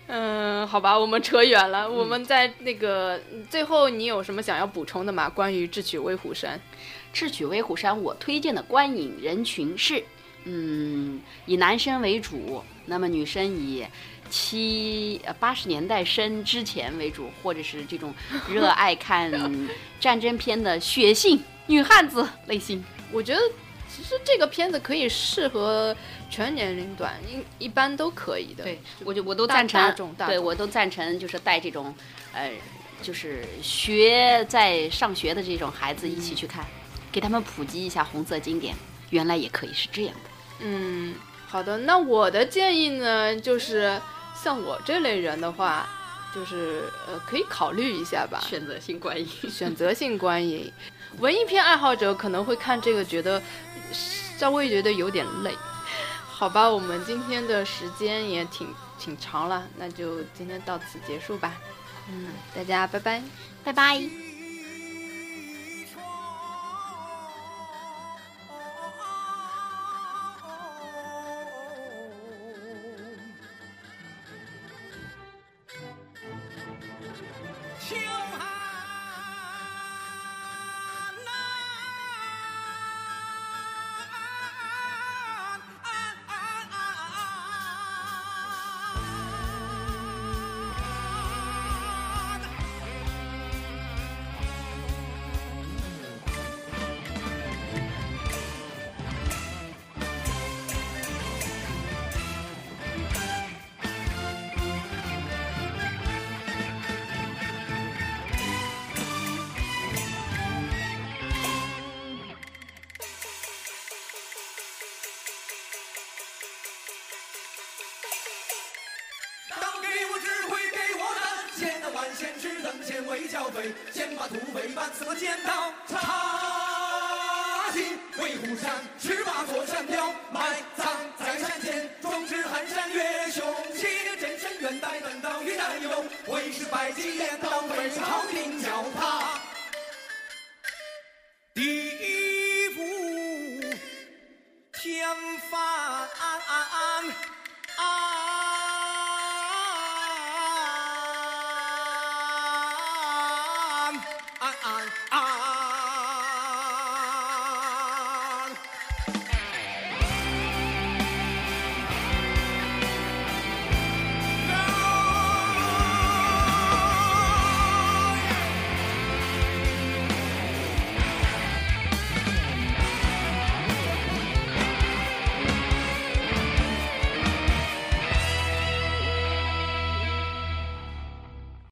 嗯，好吧，我们扯远了。我们在那个最后，你有什么想要补充的吗？关于《智取威虎山》？《智取威虎山》，我推荐的观影人群是，嗯，以男生为主，那么女生以。七呃八十年代生之前为主，或者是这种热爱看 战争片的血性女汉子类型。我觉得其实这个片子可以适合全年龄段，一一般都可以的。对，我就我都赞成。对，我都赞成，就是带这种呃，就是学在上学的这种孩子一起去看，给他们普及一下红色经典，原来也可以是这样的。嗯，好的，那我的建议呢，就是。像我这类人的话，就是呃可以考虑一下吧。选择性观影，选择性观影，文艺片爱好者可能会看这个觉得稍微觉得有点累。好吧，我们今天的时间也挺挺长了，那就今天到此结束吧。嗯，大家拜拜，拜拜。